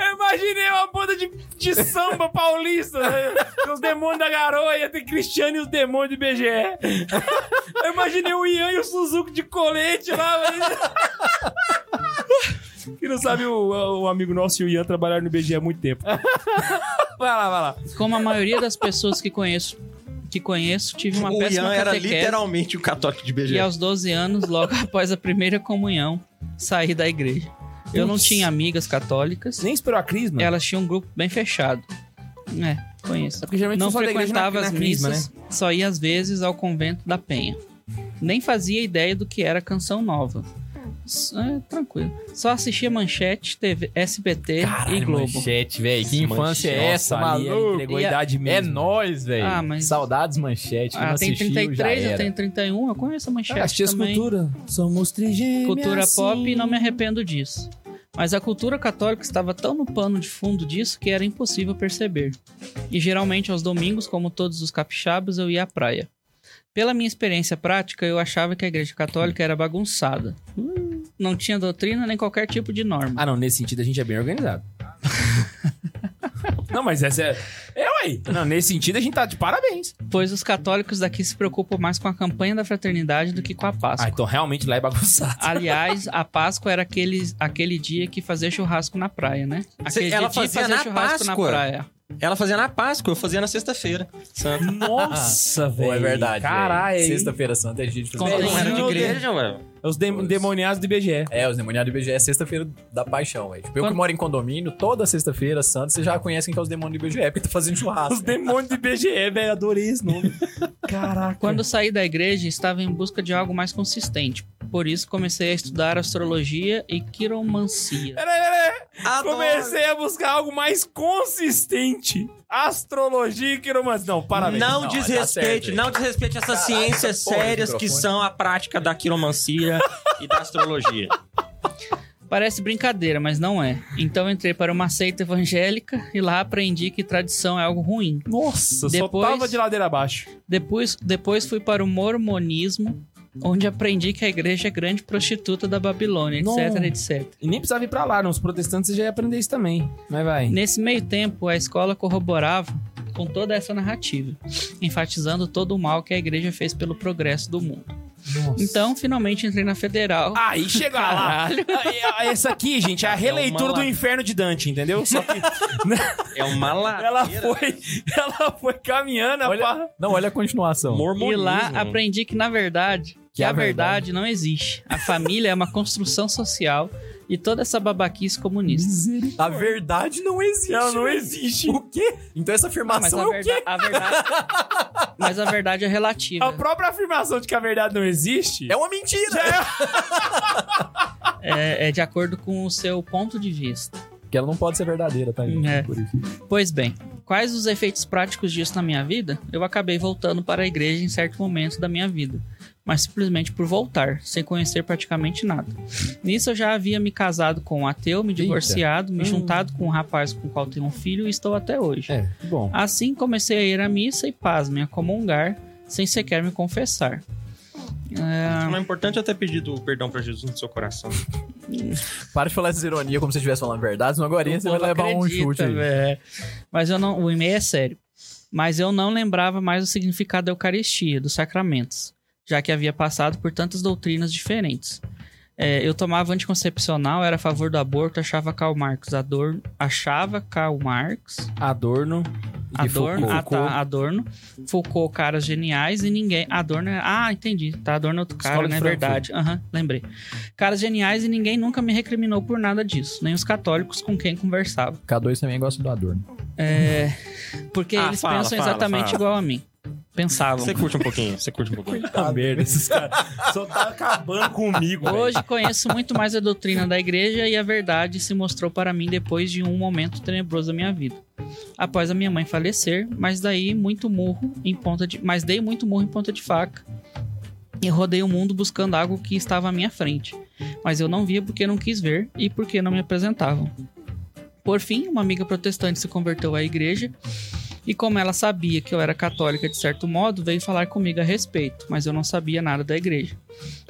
Eu imaginei uma banda de, de samba paulista. Né? Os demônios da garoa, tem Cristiane e os demônios do IBGE. Eu imaginei o Ian e o Suzuki de colete lá. Mas... Quem não sabe, o, o amigo nosso e o Ian trabalharam no IBGE há muito tempo. Vai lá, vai lá. Como a maioria das pessoas que conheço, que conheço, tive uma o péssima Ian era catequese literalmente o católico de BG. e aos 12 anos, logo após a primeira comunhão, saí da igreja. Eu não tinha amigas católicas, Nem esperou a crisma? elas tinham um grupo bem fechado. É, conheço. É porque geralmente Não frequentava na- as crisma, missas, só ia às vezes ao convento da Penha. Nem fazia ideia do que era canção nova. É, tranquilo. Só assistia Manchete, TV, SBT e Globo. Manchete, velho. Que infância é essa, Nossa, ali maluco? Entregou a idade É mesmo. nóis, velho. Ah, mas- Saudades manchete. Ah, tem assistiu, 33, já eu era. tenho 31, eu conheço a Manchete Ah, assistia também. cultura. Somos trigêmeas. Cultura pop e não me arrependo disso. Mas a cultura católica estava tão no pano de fundo disso que era impossível perceber. E geralmente aos domingos, como todos os capixabas, eu ia à praia. Pela minha experiência prática, eu achava que a igreja católica era bagunçada. Hum, não tinha doutrina nem qualquer tipo de norma. Ah, não, nesse sentido a gente é bem organizado. não, mas essa é. É, ué. Não, nesse sentido a gente tá de parabéns. Pois os católicos daqui se preocupam mais com a campanha da fraternidade do que com a Ah, Páscoa. então realmente lá é bagunçado. Aliás, a Páscoa era aquele, aquele dia que fazia churrasco na praia, né? Aquele ela dia fazia fazer na churrasco Páscoa? na praia. Ela fazia na Páscoa, eu fazia na sexta-feira. Santa. Nossa, velho. Pô, é verdade. Caralho. velho. Sexta-feira santa é dia de fazer. Não era de igreja, É os dem- demoniados do IBGE. É, os demoniados do IBGE é sexta-feira da paixão, velho. Tipo, eu que Quando- moro em condomínio, toda sexta-feira santa, vocês já conhecem que é os demônios do IBGE, porque tá fazendo churrasco. Os demônios do IBGE, velho. Adorei esse nome. Caraca. Quando saí da igreja, estava em busca de algo mais consistente. Por isso, comecei a estudar astrologia e quiromancia. Peraí, peraí. Adoro. Comecei a buscar algo mais consistente. Astrologia e quiromancia. Não, parabéns. Não, Não, desrespeite, tá não desrespeite essas Caraca, ciências porra, sérias que são a prática da quiromancia e da astrologia. Parece brincadeira, mas não é. Então entrei para uma seita evangélica e lá aprendi que tradição é algo ruim. Nossa, Depois- só tava de ladeira abaixo. Depois, depois fui para o mormonismo, onde aprendi que a igreja é grande prostituta da Babilônia, etc, Não. etc. E nem precisava ir pra lá, nos protestantes já ia aprender isso também. Mas vai. Nesse meio tempo, a escola corroborava com toda essa narrativa, enfatizando todo o mal que a igreja fez pelo progresso do mundo. Então, finalmente entrei na federal. Aí chega lá. Essa aqui, gente, é a releitura uma do inferno de Dante, entendeu? Só que É uma ladeira. ela foi, ela foi caminhando Olha- pra... Não, olha a continuação. E Mormonismo. lá aprendi que, na verdade, que, é a a verdade não existe. A família é uma construção social e toda essa babaquice comunista. A verdade não existe. Não, não existe. O quê? Então essa Mas afirmação a, é o quê? a verdade. Mas a verdade é relativa. A própria afirmação de que a verdade não existe... É uma mentira. É, é de acordo com o seu ponto de vista. Que ela não pode ser verdadeira, tá, gente? É. Por isso. Pois bem, quais os efeitos práticos disso na minha vida? Eu acabei voltando para a igreja em certo momento da minha vida. Mas simplesmente por voltar, sem conhecer praticamente nada. Nisso eu já havia me casado com um ateu, me divorciado, me juntado com um rapaz com o qual tenho um filho e estou até hoje. É, que bom. Assim comecei a ir à missa e, pasmem, a comungar, sem sequer me confessar. É, Mas o importante é ter pedido perdão pra Jesus no seu coração. Para de falar essas ironias como se estivesse falando verdade, senão agora o você vai levar um acredita, chute aí. velho. Mas eu não, o e-mail é sério. Mas eu não lembrava mais o significado da Eucaristia, dos sacramentos, já que havia passado por tantas doutrinas diferentes. É, eu tomava anticoncepcional, era a favor do aborto, achava Karl Marx, Adorno, achava Karl Marx, Adorno. e Adorno, ah, Foucault. tá, Adorno, Foucault, caras geniais e ninguém. Adorno é. Ah, entendi. Tá, Adorno é outro cara, Escola é Frankfurt. verdade. Aham, lembrei. Caras geniais e ninguém nunca me recriminou por nada disso, nem os católicos com quem conversava. K2 também gosta do Adorno. É. Porque Ah, eles fala, pensam fala, exatamente fala. igual a mim. Pensavam. Você curte um pouquinho, você curte um pouquinho. Puta merda, esses caras só tá acabando comigo. Hoje conheço muito mais a doutrina da igreja e a verdade se mostrou para mim depois de um momento tenebroso da minha vida. Após a minha mãe falecer, mas daí muito murro em ponta de, mas dei muito murro em ponta de faca. E rodei o mundo buscando algo que estava à minha frente, mas eu não via porque não quis ver e porque não me apresentavam. Por fim, uma amiga protestante se converteu à igreja e como ela sabia que eu era católica de certo modo, veio falar comigo a respeito, mas eu não sabia nada da igreja.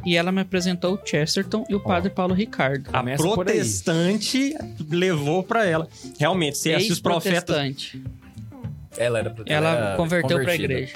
E ela me apresentou o Chesterton e o padre Paulo Ricardo. A Começa protestante levou pra ela. Realmente, se esses profetas. Ela era pro- Ela era converteu pra convertida. igreja.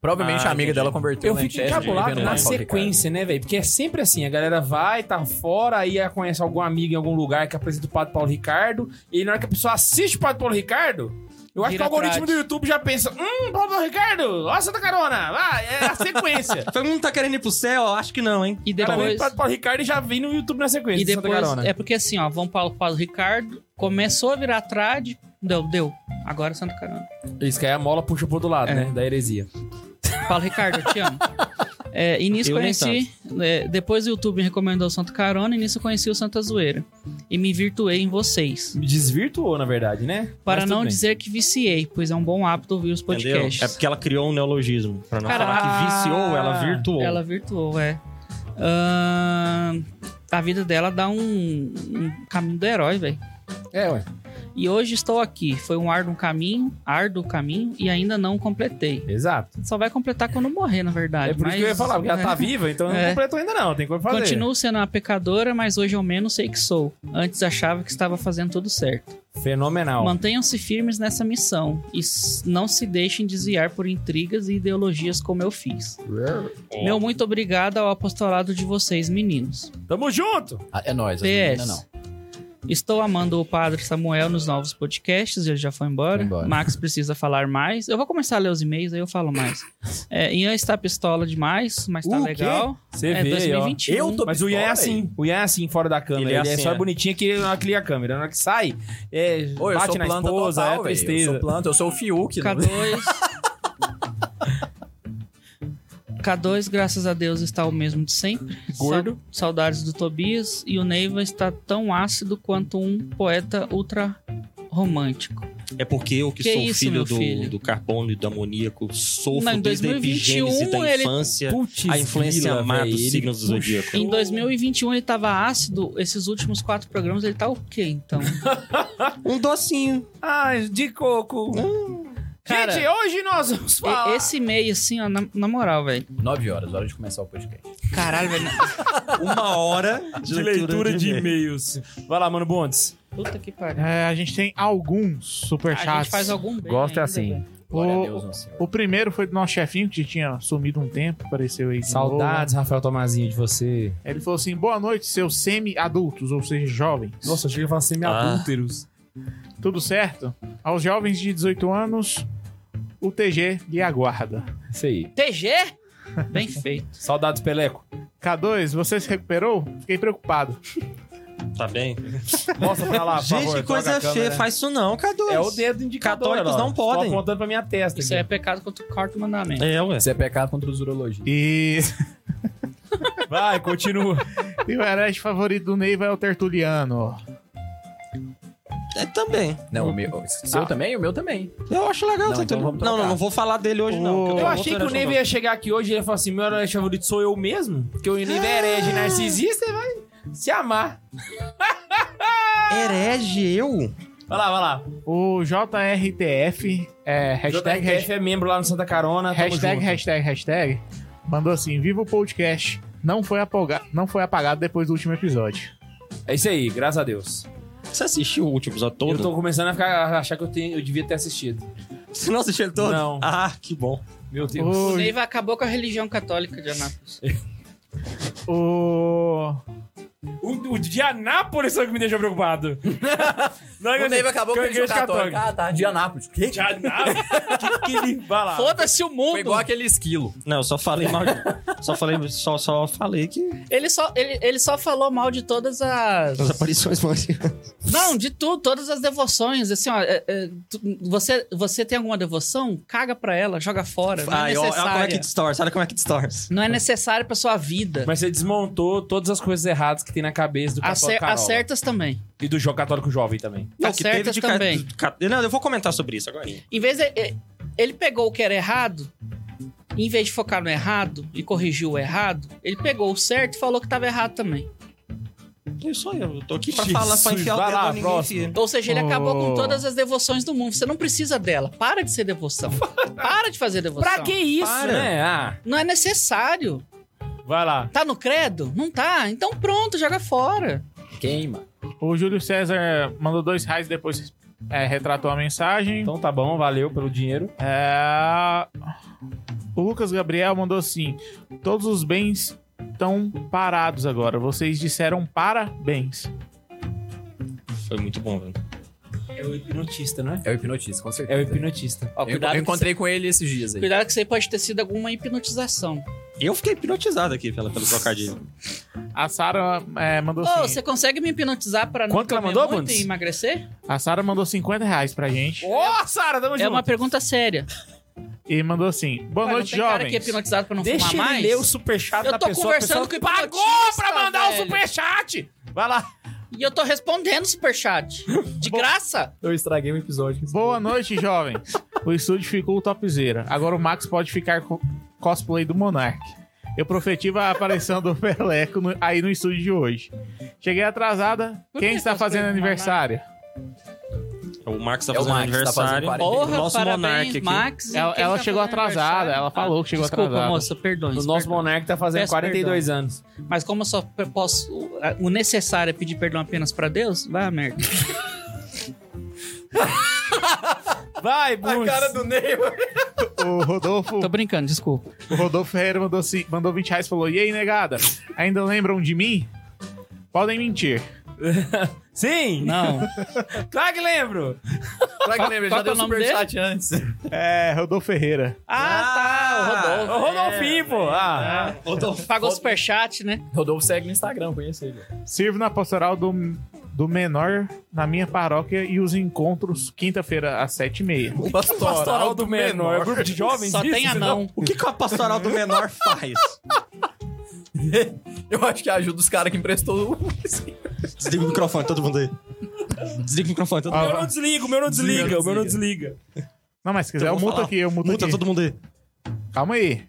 Provavelmente Ah, a amiga entendi. dela converteu Eu Chester, encabulado vendo na sequência, né, velho? Porque é sempre assim, a galera vai, tá fora, aí conhece algum amigo em algum lugar que apresenta o Padre Paulo Ricardo, e na hora que a pessoa assiste o Padre Paulo Ricardo, eu acho que o algoritmo trad. do YouTube já pensa, hum, Paulo Ricardo, ó Santa Carona, vai, é a sequência. Todo mundo tá querendo ir pro céu? Acho que não, hein? E cara depois. Padre Paulo Ricardo e já vem no YouTube na sequência, E depois. Carona. É porque assim, ó, vamos para o Paulo Ricardo. Começou a virar trad. Deu, deu. Agora é Santa Carona. Isso que aí a mola puxa pro outro lado, É. né, da heresia. Paulo Ricardo, eu te amo. É, e nisso Eu conheci. é, depois o YouTube me recomendou o Santa Carona e nisso eu conheci o Santa Zoeira. E me virtuei em vocês. Me desvirtuou, na verdade, né? Para não bem. dizer que viciei, pois é um bom hábito ouvir os Entendeu? podcasts. É porque ela criou um neologismo. Pra não Cara, falar que viciou, ela virtuou. Ela virtuou, é. Ahn, a vida dela dá um, um caminho do herói, velho. É, ué. E hoje estou aqui. Foi um árduo caminho, árduo caminho e ainda não completei. Exato. Só vai completar quando morrer, na verdade. É por mas, isso que eu ia falar, porque ela é. tá viva, então não É. completou ainda não, tem coisa pra fazer. Continuo sendo uma pecadora, mas hoje ao menos sei que sou. Antes achava que estava fazendo tudo certo. Fenomenal. Mantenham-se firmes nessa missão e não se deixem desviar por intrigas e ideologias como eu fiz. Meu muito obrigado ao apostolado de vocês, meninos. Tamo junto! Ah, é nóis, PS. não. Estou amando o Padre Samuel nos novos podcasts, ele já foi embora. Embora. Max precisa falar mais. Eu vou começar a ler os e-mails, aí eu falo mais. É, Ian está pistola demais, mas tá O legal. Você É vê, aí, ó. 2021. Eu tô Mas o Ian é pistola, assim. O Ian é assim, fora da câmera. Ele Ele é é, assim, só é. bonitinho que ele não a câmera. Na hora que sai, é, Ô, eu bate sou na planta esposa, total, é velho. Eu tristeza. sou planta, eu sou o Fiuk. não- K2. K2, graças a Deus, está o mesmo de sempre. Gordo. Sa- saudades do Tobias. E o Neiva está tão ácido quanto um poeta ultra romântico. É porque eu que, Que sou isso, filho do, filho? do carbono e do amoníaco sofro Não, em desde a 2021 epigênese da ele- infância Putz, a influência má dos ele signos do zodíaco. Em 2021 ele tava ácido. Esses últimos quatro programas ele tá o quê, então? Um docinho. Ai, de coco. Cara, Gente, hoje nós vamos falar. Esse meio, assim, ó, na, na moral, velho. Nove horas, hora de começar o podcast. Caralho, velho. Uma hora de, de leitura de e-mails. Vai lá, mano Bondes. Puta que pariu. É, a gente tem alguns A superchats. gente faz algum bem Gosto é ainda, assim. a O- Deus. O primeiro foi do nosso chefinho, que tinha sumido um tempo, apareceu aí de Saudades, Rafael Tomazinho, de você. novo. Ele falou assim: boa noite, seus semi-adultos, ou seja, jovens. Nossa, chega a falar semi-adúlteros. Tudo certo? Aos jovens de 18 anos, o TG lhe aguarda. Isso aí. TG? Bem feito. Saudades, Peleco. K2, você se recuperou? Fiquei preocupado. Tá bem? Mostra pra lá, por Gente, favor. que coisa feia. câmera. Faz isso não, K2. É o dedo indicador. Católicos não podem. Tô apontando pra minha testa. Isso aqui. é pecado contra o quarto mandamento. É, ué. Isso é pecado contra os urologistas. E, Vai, continua. e o herege favorito do Neiva é o Tertuliano. É, também. Não, o meu. Seu também? O meu também. Eu acho legal. Não, tá então vamos não, não, trocar. não vou falar dele hoje, não. porque Eu achei que o Neve ia chegar aqui hoje e ia falar assim: meu herói favorito sou eu mesmo. Porque o Neve é herege narcisista e vai se amar. Herege, eu? Vai lá, vai lá. O JRTF, é, hashtag, JRTF é membro lá no Santa Carona. tamo hashtag, junto. hashtag, hashtag, mandou assim, viva o podcast. Não foi, apaga não foi apagado depois do último episódio. É isso aí, graças a Deus. Você assistiu o último episódio todo? Eu tô começando a, ficar, a achar que eu, tenho, eu devia ter assistido. Você não assistiu ele todo? Não. Ah, que bom. Meu Deus. O, O Neiva acabou com a religião católica de Anápolis. o, O, o de Anápolis foi o que me deixou preocupado. Não, O Neiva acabou com a igreja católica. Ah, tá. De Anápolis. Que? De Anápolis? que, que ele... Vai lá. Foda-se o mundo! Foi igual aquele esquilo. Não, eu só falei mal de... só falei, só, só falei que Ele só, ele, ele só falou mal de todas as. as aparições marcianas. Não, de tudo, todas as devoções. Assim, ó, é, é, tu- você, você tem alguma devoção? Caga pra ela, joga fora. Não é ó, ó, como é que distorce, olha como é que distorce. Não é necessário pra sua vida. Mas você desmontou todas as coisas erradas que tem na cabeça do Acer, católico Carola. acertas também. E do jogo católico jovem também. Não, As certas de ca- também. de ca- Não, eu vou comentar sobre isso agora. Em vez de. eh, Ele pegou o que era errado, em vez de focar no errado e corrigiu o errado, ele pegou o certo e falou que tava errado também. Isso aí, eu tô aqui pra Jesus, falar, pra enfiar o dedo lá, em ninguém próximo. enfia. Ou seja, ele acabou com Oh. todas as devoções do mundo. Você não precisa dela. Para de ser devoção. Para de fazer devoção. Pra que isso, Para. né? Ah, Não é necessário. Vai lá. Tá no credo? Não tá. Então pronto, joga fora. Queima. o Júlio César mandou dois reais depois é, retratou a mensagem. Então tá bom, valeu pelo dinheiro. É, O Lucas Gabriel mandou assim: todos os bens estão parados agora. Vocês disseram parabéns. Foi muito bom, velho. É o hipnotista, não é? É o hipnotista, com certeza. É o hipnotista. Ó, Eu, cuidado, eu encontrei com ele esses dias você- aí. cuidado que isso aí pode ter sido alguma hipnotização. Eu fiquei hipnotizado aqui pela, pelo trocadilho. A Sara é, mandou Ô, assim: você consegue me hipnotizar pra não Quanto que ela mandou, muito Bundes? e emagrecer? A Sara mandou 50 reais pra gente. Ô, Sara, tamo É junto. uma pergunta séria. E mandou assim: Boa Ué, noite, não tem cara que é jovens. hipnotizado pra não Deixa fumar ele mais? ler o superchat Eu da tô pessoa. conversando a pessoa com o pagou pra mandar velho. o superchat. Vai lá. E eu tô respondendo o superchat. De graça. Eu estraguei um episódio. Boa noite, jovens. O estúdio ficou topzera. Agora o Max pode ficar com cosplay do Monark. Eu profetivo a aparição do Peleco no- aí no estúdio de hoje. Cheguei atrasada. Por Quem que está fazendo do aniversário? O Max tá É o fazendo Max, tá fazendo aniversário. 40. Porra, Nosso parabéns, monarca aqui. Max. Ela, ela tá chegou atrasada. aniversário? Ela falou que chegou Desculpa, atrasada. moça, perdões. O nosso perdões. monarca tá fazendo Peço 42 anos. Mas como eu só posso... O necessário é pedir perdão apenas pra Deus, vai a merda. Vai, Bundes. do Neiva. O Rodolfo, Tô brincando, desculpa. o Rodolfo Ferreira mandou, mandou 20 reais e falou: E aí, negada? Ainda lembram de mim? Podem mentir. Sim. Não. Claro que lembro. Será que lembra? Qual Já é deu o nome superchat antes. É, Rodolfo Ferreira. Ah, tá, o Rodolfo. O Rodolfinho, pô. Ah. Pagou o superchat, né? Rodolfo segue no Instagram, conheço ele. Sirvo na pastoral do, do menor na minha paróquia e os encontros quinta-feira às 7h30. O Pastoral do menor. Grupo de jovens? Só isso? tem anão. O que, que a pastoral do menor faz? Eu acho que ajuda os caras que emprestou o... Desliga o microfone, todo mundo aí. Desliga o microfone, todo O mundo. meu não desliga, o meu não desliga, o meu não desliga. Não, mas se quiser, Eu eu vou muto aqui, eu muto Muta aqui. todo mundo aí. Calma aí.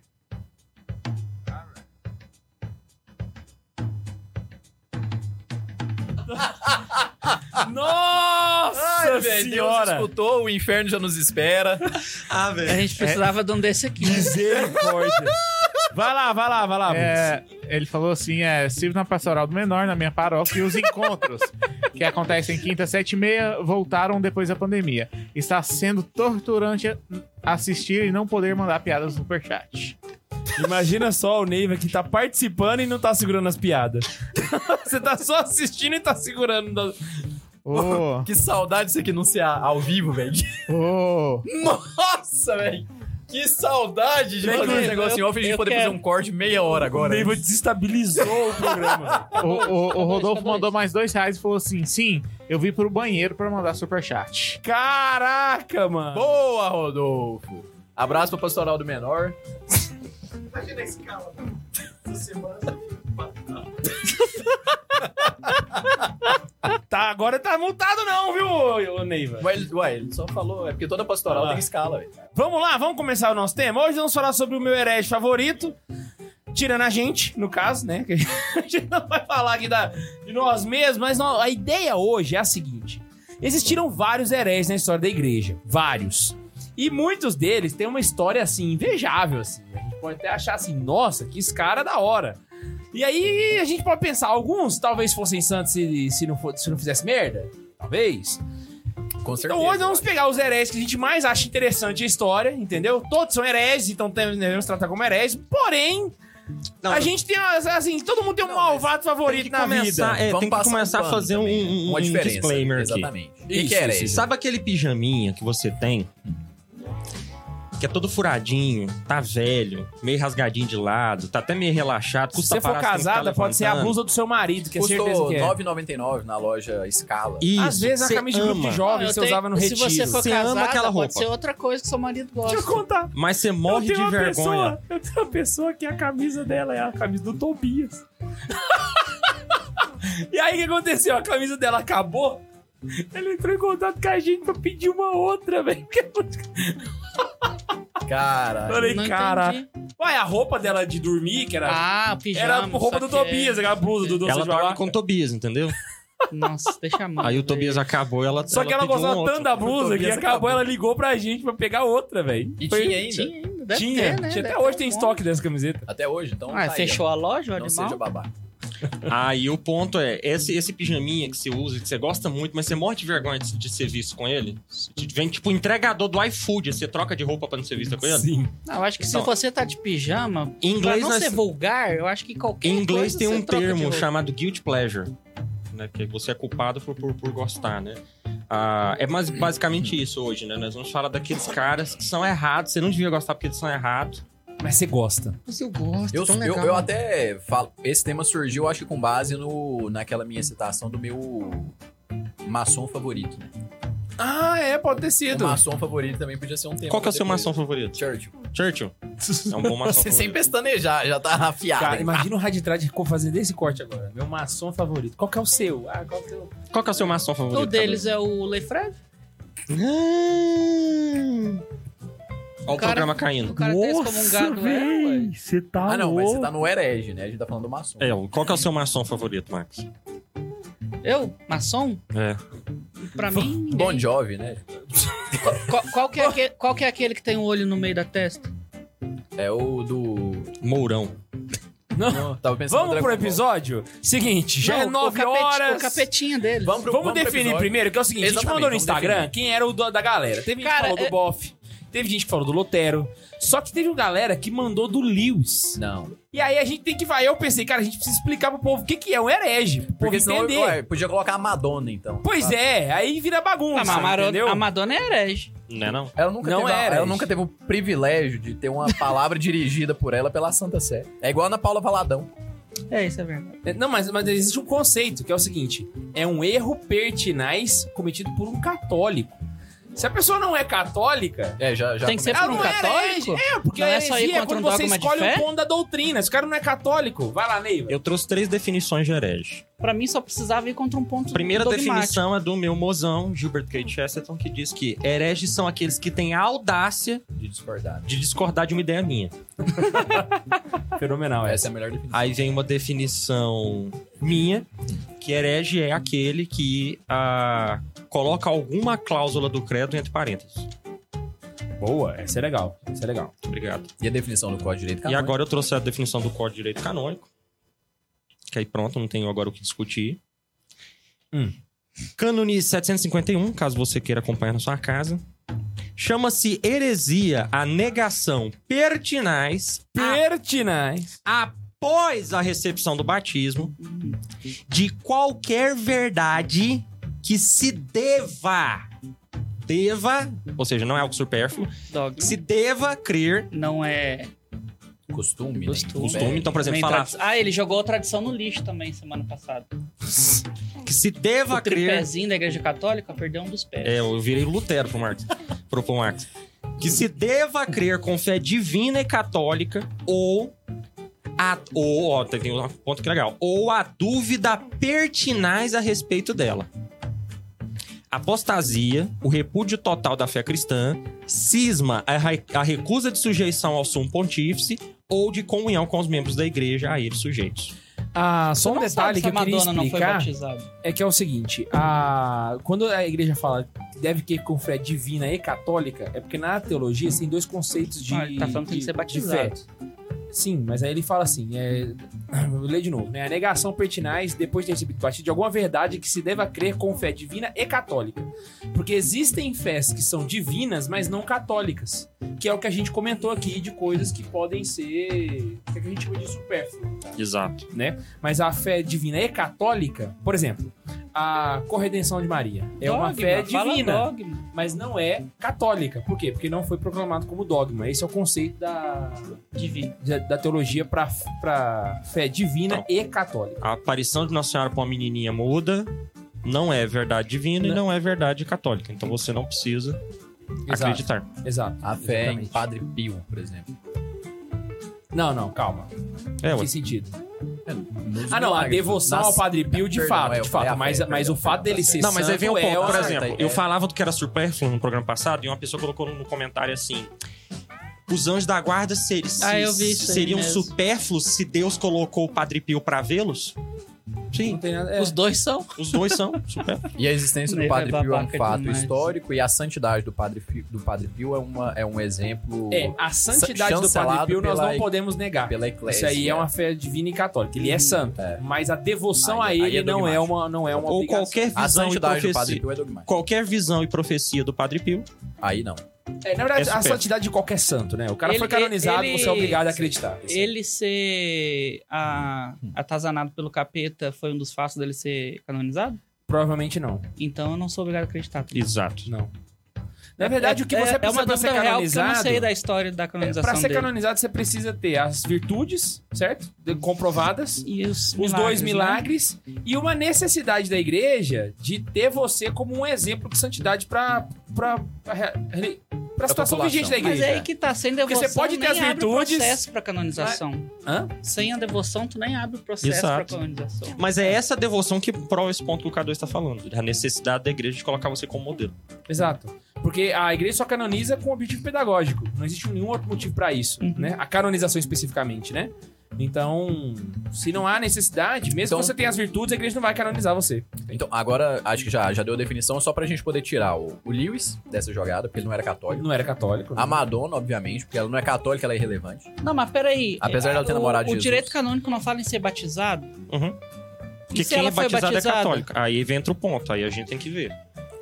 Nossa Ai, velho, Deus senhora. escutou, o inferno já nos espera. Ah, A velho. gente precisava de um desse aqui. Misericórdia. Vai lá, vai lá, vai lá. É, ele falou assim: é, sirvo na pastoral do menor na minha paróquia e os encontros que acontecem quinta, sete e meia voltaram depois da pandemia. Está sendo torturante assistir e não poder mandar piadas no superchat. Imagina só o Neiva que tá participando e não tá segurando as piadas. Você tá só assistindo e tá segurando. Ô, Que saudade isso aqui não ser a- ao vivo, velho. ô. Nossa, velho. Que saudade de fazer esse eu- negócio em off e a gente poder quero. fazer um corte meia hora O agora. Neiva desestabilizou o programa. O, o- o Rodolfo mandou mais dois reais e falou assim: sim, eu vim pro banheiro pra mandar superchat. Caraca, mano. Boa, Rodolfo. Abraço pra Pastoral do Menor. Tá agora tá multado não, viu, Neiva? Ué, ele, ué, ele só falou, é porque toda pastoral tem escala, velho. Vamos lá, vamos começar o nosso tema. Hoje vamos falar sobre o meu herege favorito. Tirando a gente, no caso, né? Que a gente não vai falar aqui da, de nós mesmos, mas não, a ideia hoje é a seguinte: existiram vários hereges na história da igreja. Vários. E muitos deles têm uma história assim, invejável, assim. A gente pode até achar assim, nossa, que esse cara é da hora. E aí a gente pode pensar, alguns talvez fossem santos se, se, não, for, se não fizesse merda. Talvez. Com certeza. Então hoje vamos pegar os hereges que a gente mais acha interessante a história, entendeu? Todos são hereges, então devemos tratar como hereges. Porém, Não, a gente tem, assim, todo mundo tem um Não, malvado favorito na começar, vida. é, Vamos tem que começar um a fazer um, também, um, uma um diferença. disclaimer aqui. Exatamente. Que, Isso, que é isso? Sabe aquele pijaminha que você tem? Que é todo furadinho, tá velho, meio rasgadinho de lado, tá até meio relaxado. Se você for casada, pode ser a blusa do seu marido, que é certeza Custou que é. R$ 9,99 na loja Scala. Isso, Às vezes a você camisa de grupo ama, de jovem Eu você tenho- usava no Se retiro. você for Você ama casada, aquela roupa. pode ser outra coisa que seu marido gosta. Deixa eu contar. Mas você morre de vergonha. pessoa, eu tenho uma pessoa que a camisa dela é a camisa do Tobias. e aí o que aconteceu? A camisa dela acabou. Ela entrou em contato com a gente pra pedir uma outra, velho. Cara, Falei, Não cara. entendi. Ué, a roupa dela de dormir, que era. Ah, pijama. era a roupa do. Tobias, aquela blusa do Doce Ela dorme com o Tobias, entendeu? Nossa, deixa a mão. Aí o Tobias acabou e ela Só que ela pediu um gostava outro. tanto da blusa que acabou, acabou. ela ligou pra gente pra pegar outra, velho. e Foi- tinha ainda. Tinha ainda, deve Tinha, ter, né? tinha até Deve hoje tem um estoque dessa camiseta. Até hoje, então. Ah, tá aí, fechou ó. a loja, o Não animal? seja babaca. Aí o ponto é, esse, esse pijaminha que você usa, que você gosta muito, mas você morre de vergonha de, de ser visto com ele. Vem tipo entregador do iFood, você troca de roupa pra não ser vista com ele. Sim. Não, eu acho que se Então, você tá de pijama, Em pra inglês, não nós- ser vulgar, eu acho que qualquer em inglês coisa tem um termo chamado guilt pleasure, né? Que você é culpado por, por, por gostar, né? Ah, é mais, basicamente isso hoje, né? Nós vamos falar daqueles caras que são errados. Você não devia gostar porque eles são errados. Mas você gosta. Mas eu gosto, Eu, tão eu, legal. eu até falo. Esse tema surgiu, acho que com base no, naquela minha citação do meu maçom favorito. Né? Ah, é, pode ter O sido. maçom favorito também podia ser um tema. Qual que é o seu maçom favorito? Churchill. Churchill. É um bom maçom Você sem pestanejar, já tá afiado. Cara, hein? imagina o Raditrad fazendo esse corte agora. Meu maçom favorito. Qual que é o seu? Ah, qual que é o... Qual que é o seu maçom favorito? O deles é o Lefred? Olha o, O cara- programa caindo. O cara tem excomungado é. Você tá Ah, não, mas você tá no herege, né? A gente tá falando do maçom. É, qual que é o seu maçom favorito, Max? Eu? Maçom? É. Pra mim, ninguém. Bon Jovi, né? Qual, qual que é aquele, qual que é aquele que tem o olho no meio da testa? É o do. Mourão. Não, tava pensando Vamos pro Dragon Ball. episódio? Seguinte, já Não, é o 9 capeti- horas. O capetinha deles. Vamos pro- Vamos pro definir episódio. primeiro, que é o seguinte, a gente Exatamente, mandou no vamos Instagram definir. quem era o do- da galera. Teve gente Cara, que falou é- do Boff, teve gente que falou do Lotero, só que teve uma galera que mandou do Lewis. Não. E aí a gente tem que vai. Eu pensei, cara, a gente precisa explicar pro povo o que, que é um herege. Pro povo Porque senão entender. ué, podia colocar a Madonna, então. Pois é, aí vira bagunça. Ah, mas a, entendeu? a Madonna é herege. Não é não? Ela nunca, Não teve, a- era, ela nunca teve o privilégio de ter uma palavra dirigida por ela pela Santa Sé. É igual a Ana Paula Valadão. É, isso é verdade. É, Não, mas, mas existe um conceito que é o seguinte: é um erro pertinaz cometido por um católico. Se a pessoa não é católica, É, já, já Tem que ser por um é católico? É, porque Não a é só ir heresia é contra quando um você escolhe o ponto da doutrina. Esse cara não é católico. Vai lá, Neiva. Eu trouxe três definições de herege. Pra mim só precisava ir contra um ponto A primeira dogmático. definição é do meu mozão, Gilbert K. Chesterton, que diz que hereges são aqueles que têm a audácia de discordar. de discordar de uma ideia minha. Fenomenal Essa é a melhor definição. Aí vem uma definição minha, que herege é aquele que ah, coloca alguma cláusula do credo entre parênteses. Boa, essa é legal. Essa é legal. Obrigado. E a definição do Código de Direito E Canônico? agora eu trouxe a definição do Código de Direito Canônico. Que aí pronto, não tenho agora o que discutir. Hum. Cânone 751, caso você queira acompanhar na sua casa. Chama-se heresia a negação pertinaz a- Pertinaz. após a recepção do batismo de qualquer verdade que se deva deva, ou seja, não é algo supérfluo, Dogma. se deva crer Não é Costume, né? Costume. costume. Então, por exemplo, falar tradi- Ah, ele jogou a tradição no lixo também semana passada. que se deva o crer tripézinho da igreja católica perdeu um dos pés. É, eu virei Lutero pro Marx. pro, pro Marx. Que se deva crer com fé divina e católica ou a, ou, ó, tem tem um ponto que é legal. Ou a dúvida pertinaz a respeito dela. Apostasia, o repúdio total da fé cristã, cisma, a, recusa de sujeição ao sumo pontífice ou de comunhão com os membros da igreja a eles sujeitos. Ah, só um detalhe que eu queria Madonna não foi explicar batizada. é que é o seguinte: a... quando a igreja fala que deve ter com fé divina e católica, é porque na teologia tem dois conceitos de. Ah, ele tá falando que tem que ser de fé. Sim, mas aí ele fala assim: é... vou ler de novo, né? A negação pertinaz, depois de ter recebido batismo, de alguma verdade que se deva crer com fé divina e católica. Porque existem fés que são divinas, mas não católicas. Que é o que a gente comentou aqui de coisas que podem ser. que a gente chama de supérfluo. Exato. né? Mas a fé divina e católica, por exemplo, a corredenção de Maria é uma Dogma, fé fala divina, dogma. mas não é católica. Por quê? Porque não foi proclamado como dogma. Esse é o conceito da, Divino. da, da teologia para para fé divina e católica. A aparição de Nossa Senhora pra uma menininha muda não é verdade divina e não é verdade católica. Então você não precisa Exato. acreditar. Exato. A fé em Exatamente. Padre Pio, por exemplo. Não, não, calma. É, ué. que sentido? Nos Ah, não, a milagres, devoção nas- ao Padre Pio, de Perdão, fato, é, de fato. a mas, fé, mas o perdão, fato dele ser Não, mas aí vem o ponto. é Por uma- exemplo, é- eu falava do que era supérfluo no programa passado e uma pessoa colocou no comentário assim: os anjos da guarda ser- Ah, seriam supérfluos se Deus colocou o Padre Pio pra vê-los? Sim, nada, é. Os dois são. os dois são supérfluos. E a existência do Ele Padre é Pio é um fato demais. histórico e a santidade do Padre Pio, do Padre Pio é, uma, é um exemplo É, a santidade do Padre Pio nós não podemos negar. pela eclésia. Isso aí é uma fé divina e católica. Ele é santo. É. Mas a devoção Aí- a aí ele é não, é uma, não é uma Ou obrigação. qualquer A visão e santidade do Padre profecia. Pio é dogmática. Qualquer visão e profecia do Padre Pio Aí não. É, na verdade, É a santidade de qualquer santo, né? O cara Ele- foi canonizado, ele- você é obrigado a acreditar. Ele ser ah, atazanado pelo capeta foi um dos fatos dele ser canonizado? Provavelmente não. Então eu não sou obrigado a acreditar. também. Exato. Não. Na verdade, o que é, você é precisa uma pra ser porque eu canonizado... não sei da história da é, canonização pra ser dele. canonizado, você precisa ter as virtudes, certo? Comprovadas. E os, Os dois né? milagres e uma necessidade da igreja de ter você como um exemplo de santidade pra, pra, pra, re- pra situação população. vigente da Mas igreja. é aí que tá, sem Porque devoção você pode ter nem as abre virtudes- processo pra canonização. Hã? Sem a devoção, tu nem abre o processo Exato. pra canonização. Mas é essa devoção que prova esse ponto que o K2 está falando. A necessidade da igreja de colocar você como modelo. Exato. Porque a igreja só canoniza com objetivo pedagógico. Não existe nenhum outro motivo pra isso, Uhum. né? A canonização especificamente, né? Então, se não há necessidade, mesmo Então- que você tenha as virtudes, a igreja não vai canonizar você. Então, agora acho que já, já deu a definição só pra gente poder tirar o, o Lewis dessa jogada, porque ele não era católico. Não era católico. né? A Madonna, obviamente, porque ela não é católica, ela é irrelevante. Não, mas peraí. Apesar é, dela ter o- namorado O Jesus. direito canônico não fala em ser batizado? Uhum. Porque quem ela é batizado, batizada? é católico. Aí vem outro ponto. Aí a gente tem que ver.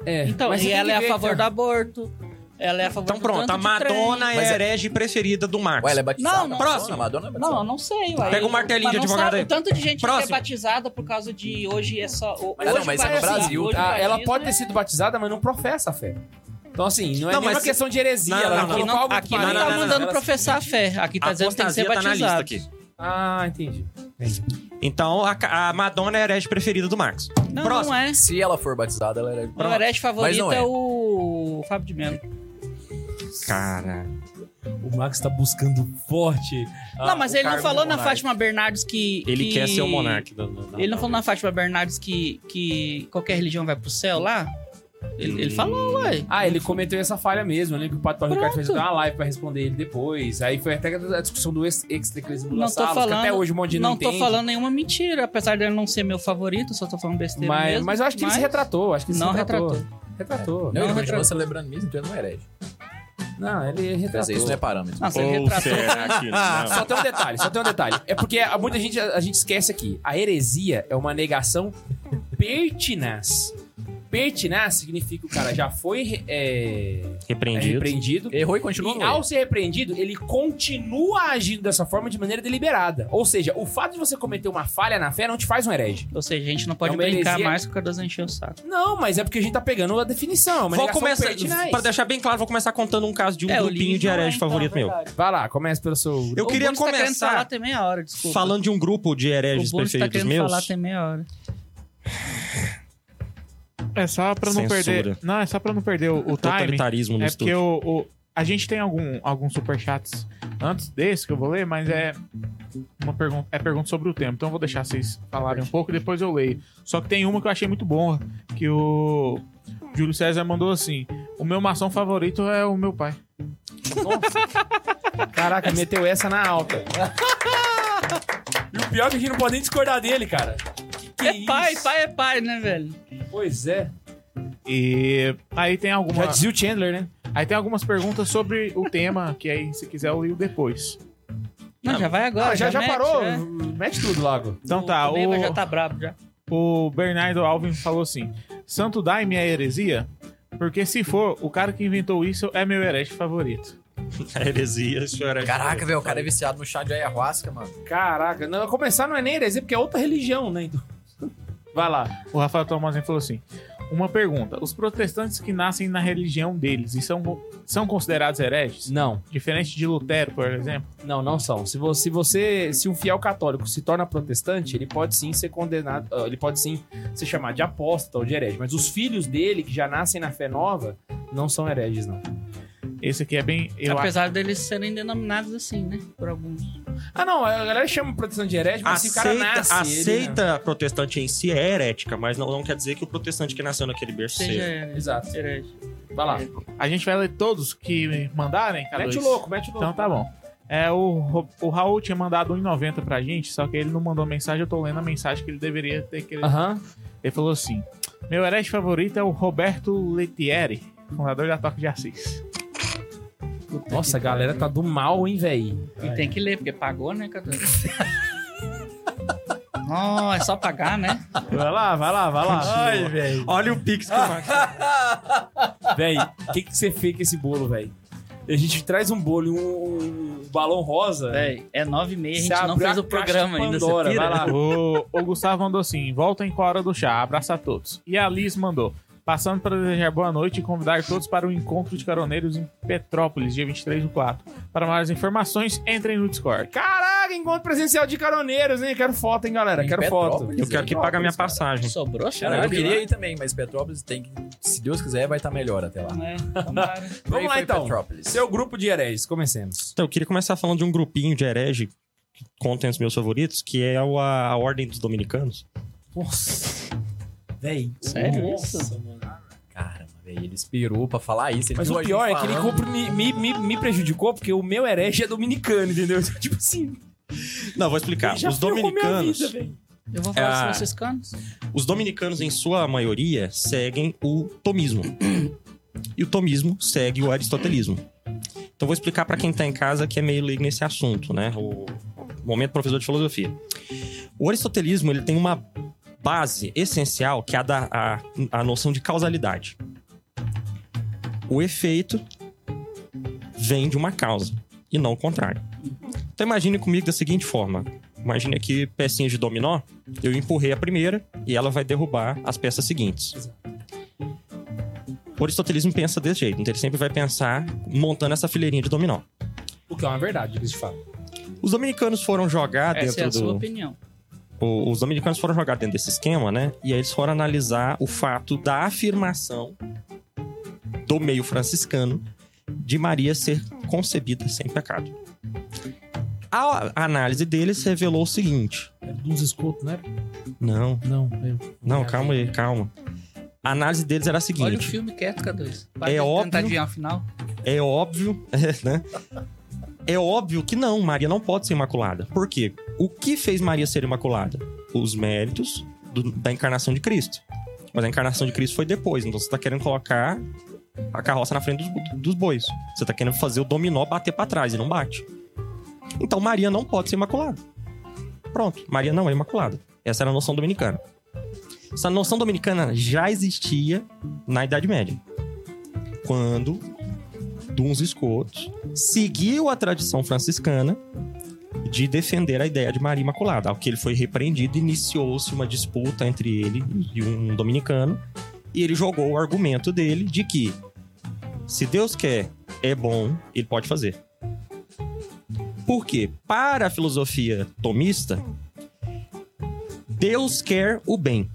É, Então, e ela é a favor que- do aborto. Ela é a favor Então do pronto, tanto a de Madonna trem. é Mas a é- herege preferida do Marcos. Ué, ela é batizada? Não, não. Próximo. A Madonna é batizada. Não, eu não sei. Ué. Pega o martelinho Mas de não advogado sabe aí. o tanto de gente que Próximo. é batizada por causa de hoje é só. o- Mas hoje não, mas é no batismo- Brasil, hoje Ah, ela batismo pode é- ter sido batizada, mas não professa a fé. Então, assim, não é Não, nenhuma mas- questão de heresia. Não, ela não. Aqui colocou não, algo aqui para- não, não, tá não, mandando ela- professar a fé. Aqui tá A dizendo que tem que ser apostasia tá na lista batizado. aqui. Ah, entendi. entendi. Então a, a Madonna é a herege preferida do Marcos. Não, Próximo. não é. Se ela for batizada, ela é... O herege favorito não é. é. o Fábio de Mello. Cara. O Max tá buscando forte. ah, não, mas o ele não falou do na. Fátima Bernardes que. Ele que- quer ser o monarca. da- da- Ele não falou na Fátima Bernardes que, que qualquer religião vai pro céu lá? Ele, ele falou, ué. Ah, ele cometeu essa falha mesmo. Eu lembro que o Pato Paulo Ricardo fez Pronto. uma live pra responder ele depois. Aí foi até a discussão do ex- extra-eclesiasmo Não das tô salas, que falando- até hoje um monte de Não, não, tô entende. falando nenhuma mentira, apesar dele não ser meu favorito, só tô falando besteira Mas, mesmo. mas eu acho que ele se mas retratou. Acho que ele Não se retratou. retratou. Retratou. Não, Não, ele continua retratou. celebrando mesmo, então ele não é herege. Não, ele retratou. dizer, isso não é parâmetro. Não, Ou retratou. será que não? Só tem um detalhe, só tem um detalhe. É porque a- muita gente, a gente esquece aqui. A heresia é uma negação pertinaz. Pertinaz significa que o cara já foi é, é Repreendido. repreendido. Errou e continua E ao ser repreendido, ele continua agindo dessa forma de maneira deliberada. Ou seja, o fato de você cometer uma falha na fé não te faz um herege. Ou seja, a gente não pode É brincar heresia- mais com o Cardoso encher o saco. Não, mas é porque a gente tá pegando a definição. é Uma Vou começar, pra deixar bem claro, vou começar contando um caso de um É, grupinho de não é, herege então, favorito meu. verdade. Vai lá, começa pelo seu... Eu O queria tá querendo começar meia hora, desculpa. falando de um grupo de hereges tá preferidos querendo meus. falar tem meia hora. É só pra não Censura. perder. Não, é só pra não perder o, o time. Totalitarismo no É porque o, o- a gente tem algum, alguns superchats antes desse que eu vou ler, mas é uma pergunta, é pergunta sobre o tema. Então eu vou deixar vocês falarem um pouco e depois eu leio. Só que tem uma que eu achei muito boa, que o Júlio César mandou assim: O meu maçom favorito é o meu pai. Caraca, meteu essa na alta. E o pior é que a gente não pode nem discordar dele, cara. Que, É pai, isso? pai é pai, né, velho? Pois é. E aí tem Já alguma, dizia o Chandler, né? aí tem algumas perguntas sobre o tema, que aí, se quiser, eu leio depois. Não, já vai agora. Ah, já, já, mete, parou? é. Mete tudo logo. Então tá, o o, já tá brabo já. o Bernardo Alvin falou assim: Santo Daime é heresia? Porque se for, o cara que inventou isso é meu herege favorito. A heresia, isso era. Caraca, velho, o cara é viciado no chá de ayahuasca, mano. Caraca, não, começar não é nem heresia, porque é outra religião, né? Então... Vai lá. O Rafael Tomazinho falou assim: Uma pergunta: os protestantes que nascem na religião deles e são, são considerados hereges? Não, Diferente de Lutero, por exemplo? não, não são. Se você, se você, se um fiel católico se torna protestante, ele pode sim ser condenado, ah, ele pode sim ser chamado de apóstata ou de herege. Mas os filhos dele, que já nascem na fé nova, não são hereges, não. Esse aqui é bem. Eu acho- Apesar deles serem denominados assim, né? Por alguns. Ah, não, a galera chama protestante de herege, mas se o cara Aceita, nasce. ele, né? aceita protestante em si é herética, mas não, não quer dizer que o protestante que nasceu naquele berço Seja seja. Exato. herege. Vai lá. A gente vai ler todos que mandarem, cara. Mete o louco, mete o louco. Então tá bom. É, o, o Raul tinha mandado 1,90 pra gente, só que ele não mandou mensagem, eu tô lendo a mensagem que ele deveria ter querido. Aham. Ele falou assim: Meu herege favorito é o Roberto Letieri, fundador da Toque de Assis. Nossa, a galera tá do mal, hein, velho. E tem que ler, porque pagou, né, Cadu? Não, é só pagar, né? Vai lá, vai lá, vai lá. Ai, velho. Olha o Pix que eu Véi, o que, que você fez com esse bolo, velho? A gente traz um bolo e um, um balão rosa. Véi, é nove e meia, a gente não fez o programa ainda. Pandora, vai lá. O, o Gustavo mandou assim: voltem com a hora do chá, abraço a todos. E a Liz mandou: passando para desejar boa noite e convidar todos para o encontro de caroneiros em Petrópolis, dia 23 do 4. Para mais informações, entrem no Discord. Caraca, encontro presencial de caroneiros, hein? Quero foto, hein, galera? Em Quero Petrópolis, foto. Eu quero que pague a minha cara. passagem. Sobrou, Cara, cara. eu queria ir também, mas Petrópolis tem que. Se Deus quiser, vai estar melhor até lá. É. Vamos lá, então. Petrópolis. Seu grupo de hereges, comecemos. Então, eu queria começar falando de um grupinho de herege que contém os meus favoritos, que é o- a, a Ordem dos Dominicanos. Nossa. Véi. Sério Nossa, isso? mano. Velho, ele esperou pra falar isso. Ele Mas o pior é que ele falando. me, me, me, me prejudicou porque o meu herege é dominicano, entendeu? Tipo assim. Não, vou explicar. Os dominicanos, vida. Eu vou falar Ah. dos franciscanos. os dominicanos, em sua maioria, seguem o tomismo. E o tomismo segue o aristotelismo. Então, vou explicar para quem tá em casa que é meio leigo nesse assunto, né? O momento professor de filosofia. O aristotelismo, ele tem uma base essencial, que é a, da, a, a noção de causalidade. O efeito vem de uma causa, e não o contrário. Então, imagine comigo da seguinte forma. Imagine aqui pecinhas de dominó. Eu empurrei a primeira e ela vai derrubar as peças seguintes. O aristotelismo pensa desse jeito. Então ele sempre vai pensar montando essa fileirinha de dominó. O que é uma verdade, de fato. Os dominicanos foram jogar Essa é a dentro sua do. opinião. o- Os dominicanos foram jogar dentro desse esquema, né? E aí eles foram analisar o fato da afirmação do meio franciscano de Maria ser concebida sem pecado. A análise deles revelou o seguinte: É dos escutos, né? não, Não, eu... não, calma aí, calma. A análise deles era a seguinte: Olha o filme quieto, K2. Para É de óbvio. tentar adivinhar o final. É óbvio, né? É óbvio que não, Maria não pode ser imaculada. Por quê? O que fez Maria ser imaculada? Os méritos do- da encarnação de Cristo. Mas a encarnação de Cristo foi depois, então você tá querendo colocar a carroça na frente dos, dos bois. Você tá querendo fazer o dominó bater pra trás e não bate. Então Maria não pode ser imaculada. Pronto, Maria não é imaculada. Essa era a noção dominicana. Essa noção dominicana já existia na Idade Média. Quando Duns Escotos seguiu a tradição franciscana de defender a ideia de Maria Imaculada. Ao que ele foi repreendido, iniciou-se uma disputa entre ele e um dominicano, e ele jogou o argumento dele de que se Deus quer, é bom, ele pode fazer. Por quê? Para a filosofia tomista, Deus quer o bem.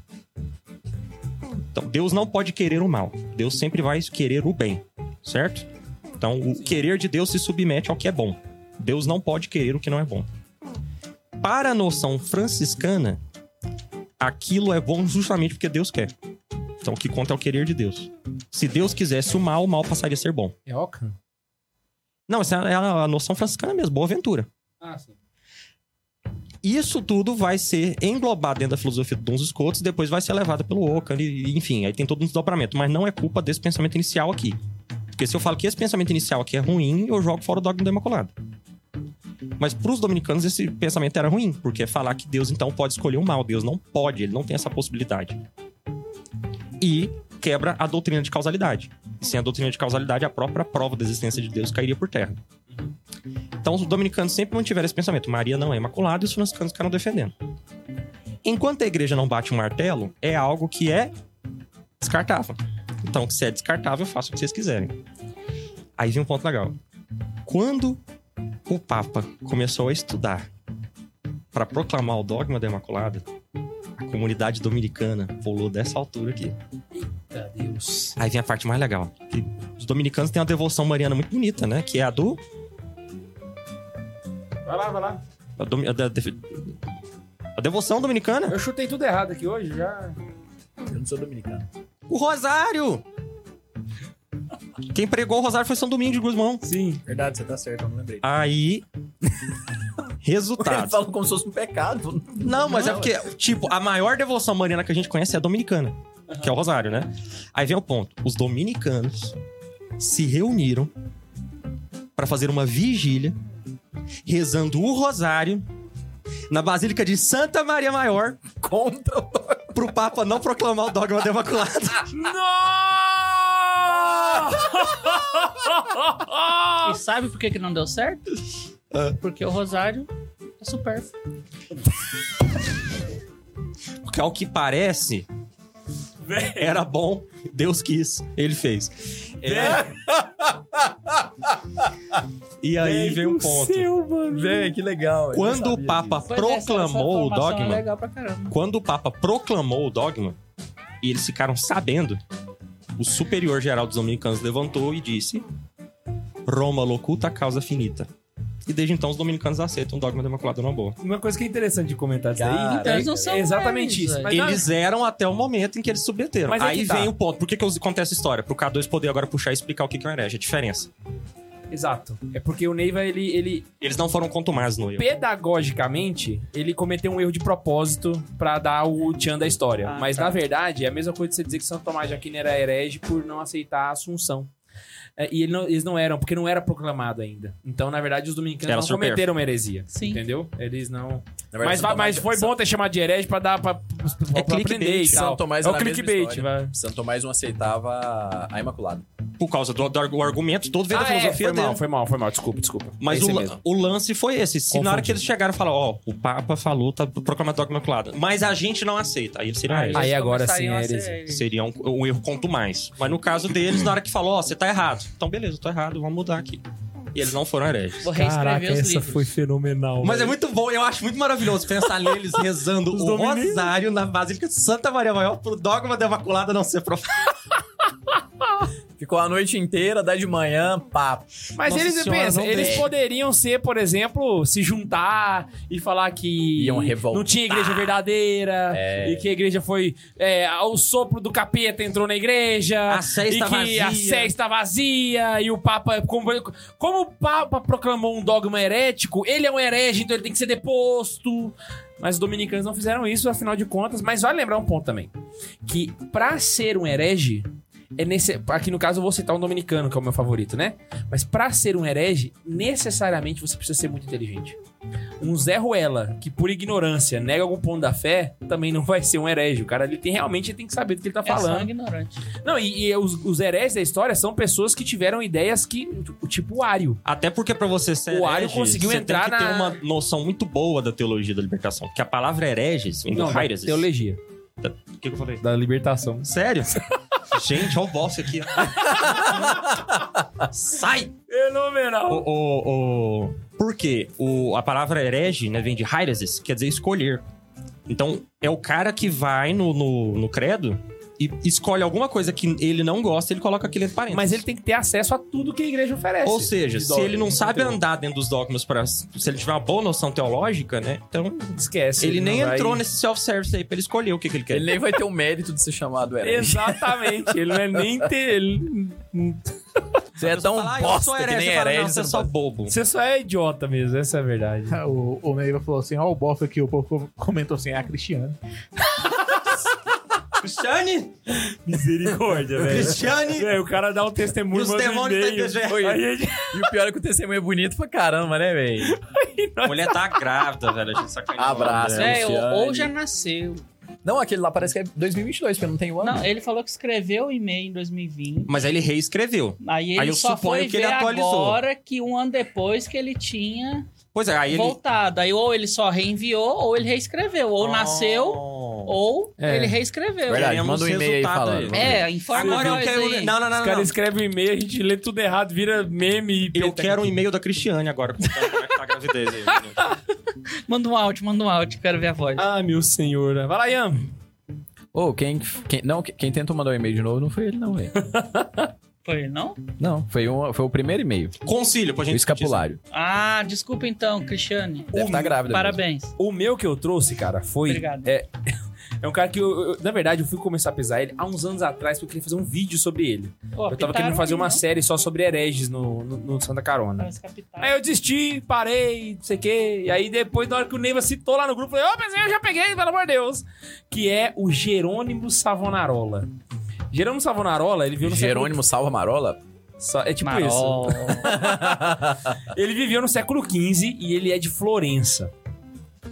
Então, Deus não pode querer o mal. Deus sempre vai querer o bem, certo? Então, o querer de Deus se submete ao que é bom. Deus não pode querer o que não é bom. Para a noção franciscana, aquilo é bom justamente porque Deus quer. Então o que conta é o querer de Deus. Se Deus quisesse o mal, o mal passaria a ser bom. É Ockham? Não, essa é a noção franciscana mesmo, boa aventura. Ah, sim. Isso tudo vai ser englobado dentro da filosofia do Duns Scotus, depois vai ser levado pelo Ockham, e, enfim, aí tem todo um desdobramento. Mas não é culpa desse pensamento inicial aqui. Porque se eu falo que esse pensamento inicial aqui é ruim, eu jogo fora o dogma do Imaculado. Mas pros dominicanos esse pensamento era ruim, porque é falar que Deus então pode escolher o mal. Deus não pode, ele não tem essa possibilidade. E quebra a doutrina de causalidade. Sem a doutrina de causalidade, a própria prova da existência de Deus cairia por terra. Então os dominicanos sempre mantiveram esse pensamento. Maria não é imaculada e os franciscanos ficaram defendendo. Enquanto a igreja não bate o martelo, é algo que é descartável. Então, se é descartável, faça o que vocês quiserem. Aí vem um ponto legal. Quando o Papa começou a estudar para proclamar o dogma da Imaculada, a comunidade dominicana pulou dessa altura aqui. Eita Deus. Aí vem a parte mais legal. Que os dominicanos têm uma devoção mariana muito bonita, né? Que é a do. Vai lá, vai lá. A, domi- a def- a devoção dominicana. Eu chutei tudo errado aqui hoje, já. Eu não sou dominicano. O Rosário! Quem pregou o Rosário foi São Domingo de Guzmão. Sim. Verdade, você tá certo, eu não lembrei. Aí. Ele Resultado. falou como se fosse um pecado. Não, mas é porque, tipo, a maior devoção mariana que a gente conhece é a dominicana, que é o Rosário, né? Aí vem o ponto: os dominicanos se reuniram para fazer uma vigília, rezando o Rosário na Basílica de Santa Maria Maior, Contra o pro Papa não proclamar o dogma da Imaculada. E sabe por que, que não deu certo? Ah. Porque o Rosário é supérfluo. Porque ao que parece, era bom, Deus quis, ele fez. É. E aí vem um ponto. Véi, que legal. Quando o Papa disso. É, essa- proclamou essa o dogma, É legal pra caramba. quando o Papa proclamou o dogma, e eles ficaram sabendo, o superior geral dos dominicanos levantou e disse: Roma locuta causa finita. E desde então os dominicanos aceitam o dogma da Imaculada numa boa. Uma coisa que é interessante de comentar disso Cara, aí. Então eles não são é exatamente isso. Mas não- Eles eram até o momento em que eles submeteram. Mas é Aí tá. vem o ponto. Por que, que eu conto essa história? Pro K2 poder agora puxar e explicar o que que é um herege, a diferença. Exato. É porque o Neiva, ele, ele Eles não foram contumazes no erro. pedagogicamente, ele cometeu um erro de propósito pra dar o tchan da história. Ah, Mas tá. na verdade, é a mesma coisa de você dizer que Santo Tomás de Aquino era herege por não aceitar a Assunção. É, e ele não- eles não eram, porque não era proclamado ainda. Então, na verdade, os dominicanos Era não cometeram uma heresia. Sim. Entendeu? Eles não. Na verdade, Mas, va- mas Tomás- foi bom ter chamado de herege pra dar pra, pra, pra clickbait. aprender e tal. Santo Tomás é o clickbait, vai. Santo Tomás não aceitava a Imaculada. Por causa do, do, argumento todo veio da Ah, é, filosofia foi dele. mal, foi mal, foi mal. Desculpa, desculpa. Mas É o, o lance foi esse. Se na hora que eles chegaram e falaram, ó, o Papa falou, tá proclamado dogma imaculado. Mas a gente não aceita. Aí eles seriam Aí hereges. Aí eles agora sim, é heresia. Seria um, um erro quanto mais. Mas no caso deles, na hora que falou, ó, você tá errado. Então beleza, eu tô errado, vamos mudar aqui. E eles não foram hereges. Vou reescrever os livros. fenomenal. Mas é muito bom, eu acho muito maravilhoso pensar neles rezando Os o dominicos. rosário na Basílica de Santa Maria Maior pro dogma da Imaculada não ser profano. Ficou a noite inteira, daí de manhã, papo. Mas Nossa eles, senhora, pensa, não eles deixa. poderiam ser, por exemplo, se juntar e falar que Iam revoltar. não tinha igreja verdadeira É. e que a igreja foi. É, o sopro do capeta entrou na igreja. A sé e está que a vazia. sé está vazia e o Papa. Como, como o Papa proclamou um dogma herético, ele é um herege, então ele tem que ser deposto. Mas os dominicanos não fizeram isso, afinal de contas. Mas vale lembrar um ponto também: que pra ser um herege. É nesse, aqui no caso eu vou citar um dominicano, que é o meu favorito, né? Mas pra ser um herege, necessariamente você precisa ser muito inteligente. Um Zé Ruela, que por ignorância nega algum ponto da fé, também não vai ser um herege. O cara ele tem, realmente ele tem que saber do que ele tá É só falando. ignorante. Não, e, e os, os hereges da história são pessoas que tiveram ideias que. Tipo o Ário. Até porque pra você ser O Ario conseguiu você entrar tem que ter na- uma noção muito boa da teologia da libertação. Porque a palavra hereges vem do Hereses. teologia. O que, que eu falei? Da libertação. Sério? Gente, olha o boss aqui. Sai! Fenomenal. O, o, o... Por quê? O, a palavra herege né, vem de Hereses, quer dizer escolher. Então, é o cara que vai no, no, no credo e escolhe alguma coisa que ele não gosta, ele coloca aquilo entre parênteses. Mas ele tem que ter acesso a tudo que a igreja oferece. Ou seja, se ele não sabe andar dentro dos dogmas para se ele tiver uma boa noção teológica, né? Então, Esquece. ele, nem não vai- entrou nesse self-service aí pra ele escolher o que, que ele quer. Ele nem vai ter o mérito de ser chamado herege. Exatamente. ele não é nem ter. Ele... Você é tão Fala, ah, bosta que nem herege. você é só bobo. Você só é idiota mesmo, essa é a verdade. O, o Neiva falou assim: ó, o bofe aqui, o povo comentou assim: é a Cristiane. Cristiane! Misericórdia, velho. Cristiane! Velho, o cara dá um testemunho, E os manda um demônios da e-mail. igreja. Aí E o pior é que o testemunho é bonito pra caramba, né, velho? A mulher tá grávida, velho. A gente sacaneou. Abraço. É, ou, ou já nasceu. Não, aquele lá parece que é 2022, porque não tem o ano. Não, ele falou que escreveu o e-mail em 2020. Mas aí ele reescreveu. Aí ele Aí eu só suponho foi que ele ver atualizou. agora que um ano depois que ele tinha Pois é, aí ele... voltado. Aí ou ele só reenviou, ou ele reescreveu. Ou nasceu, Oh. ou É. ele reescreveu. Verdade, manda um e-mail aí falando. É, informa Agora nós quero... aí. Não, não, não, Os caras escrevem um e-mail, a gente lê tudo errado, vira meme. e Eu quero um e-mail da Cristiane agora, como é que tá a gravidez aí. Manda um áudio, manda um áudio, quero ver a voz. Ah, meu senhor. Vai lá, Ian. Ô, quem, quem. Não, quem tentou mandar o e-mail de novo não foi ele, não, velho. Foi, não? Não, foi, um, foi o primeiro e-mail. Concílio, pra O gente escapulário. Ah, desculpa então, Cristiane. Deve estar grávida. mesmo. Parabéns. O meu que eu trouxe, cara, foi. Obrigado. É, é um cara que, eu, eu- na verdade, eu fui começar a pesar ele há uns anos atrás, porque eu queria fazer um vídeo sobre ele. Pô, Eu tava querendo fazer uma não? série só sobre hereges no, no, no Santa Carona. Capitão. Aí eu desisti, parei, não sei o quê. E aí depois, na hora que o Neiva citou lá no grupo, eu falei, ô, mas eu já peguei, pelo amor de Deus. Que é o Jerônimo Savonarola. Jerônimo Savonarola, ele viu no Jerônimo Salva Marola? século... É tipo Marol. isso. Ele viveu no século XV e ele é de Florença.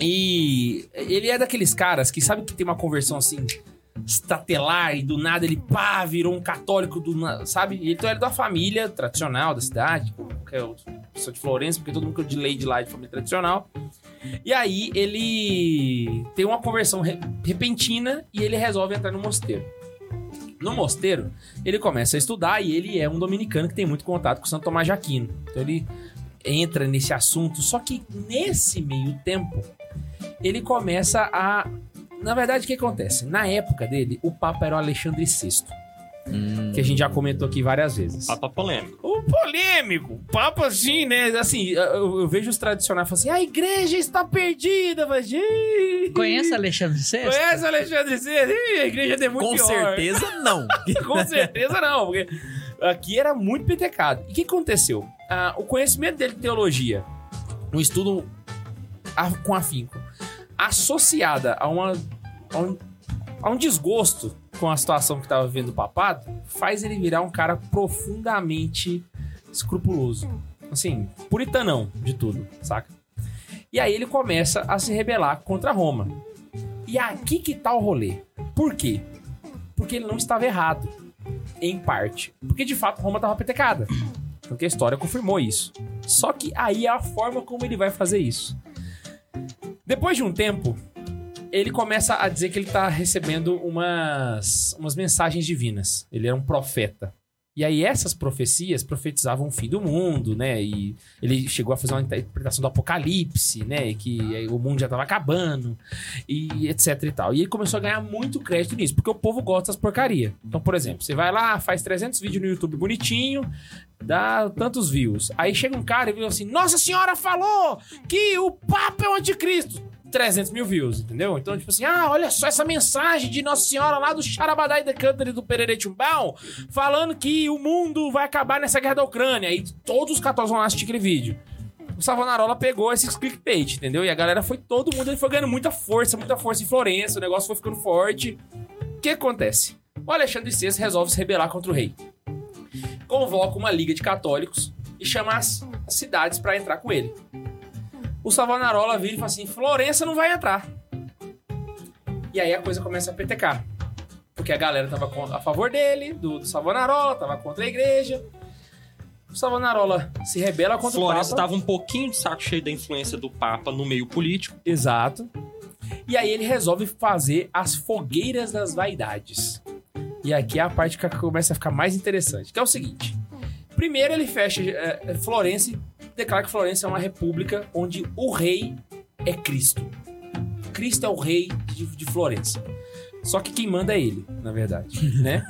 E ele é daqueles caras que sabe que tem uma conversão assim estatelar e do nada ele pá, virou um católico do sabe? Então ele é da família tradicional da cidade, que é o pessoa de Florença, porque todo mundo que é de lei de lá é de família tradicional. E aí ele tem uma conversão re- repentina e ele resolve entrar no mosteiro. No mosteiro, ele começa a estudar e ele é um dominicano que tem muito contato com Santo Tomás de Aquino. Então ele entra nesse assunto, só que nesse meio tempo ele começa a na verdade, o que acontece? Na época dele, o Papa era o Alexandre VI, Hum. que a gente já comentou aqui várias vezes. Papa polêmico. O polêmico, Papa assim, né? Assim, eu, eu vejo os tradicionais falando assim: a igreja está perdida, mas. ih, Conhece Alexandre VI? Conhece Alexandre VI? Ih, A igreja é muito Com pior. certeza não. Com certeza não, porque aqui era muito petecado. E o que aconteceu? Ah, o conhecimento dele de teologia, um estudo a- com afinco, associada a, uma, a, um, a um desgosto com a situação que estava vivendo o papado, faz ele virar um cara profundamente escrupuloso. Assim, puritanão de tudo, saca? E aí ele começa a se rebelar contra Roma. E aqui que tá o rolê. Por quê? Porque ele não estava errado. Em parte. Porque de fato Roma estava petecada. Porque a história confirmou isso. Só que aí é a forma como ele vai fazer isso. Depois de um tempo, ele começa a dizer que ele tá recebendo umas, umas mensagens divinas. Ele era um profeta. E aí essas profecias profetizavam o fim do mundo, né? E ele chegou a fazer uma interpretação do Apocalipse, né? Que o mundo já tava acabando e etc e tal. E ele começou a ganhar muito crédito nisso, porque o povo gosta das porcaria. Então, por exemplo, você vai lá, faz 300 vídeos no YouTube bonitinho, dá tantos views. Aí chega um cara e viu assim: Nossa Senhora falou que o Papa é o anticristo. 300 mil views, entendeu? Então, tipo assim, ah, olha só essa mensagem de Nossa Senhora lá do Charabadai da Country do Perere Chumbão, falando que o mundo vai acabar nessa guerra da Ucrânia. E todos os católicos vão assistir aquele vídeo. O Savonarola pegou esse clickbait, entendeu? E a galera foi, todo mundo ele foi ganhando muita força, muita força em Florença, o negócio foi ficando forte. O que acontece? O Alexandre VI resolve se rebelar contra o rei. Convoca uma liga de católicos e chama as cidades pra entrar com ele. O Savonarola vira e fala assim: Florença não vai entrar. E aí a coisa começa a petecar. Porque a galera tava a favor dele, do, do Savonarola, tava contra a igreja. O Savonarola se rebela contra Florença o Papa. estava um pouquinho de saco cheio da influência do Papa no meio político. Exato. E aí ele resolve fazer as fogueiras das vaidades. E aqui é a parte que começa a ficar mais interessante, que é o seguinte. Primeiro ele fecha é, Florença declara que Florença é uma república onde o rei é Cristo. Cristo é o rei de, de Florença. Só que quem manda é ele, na verdade, né?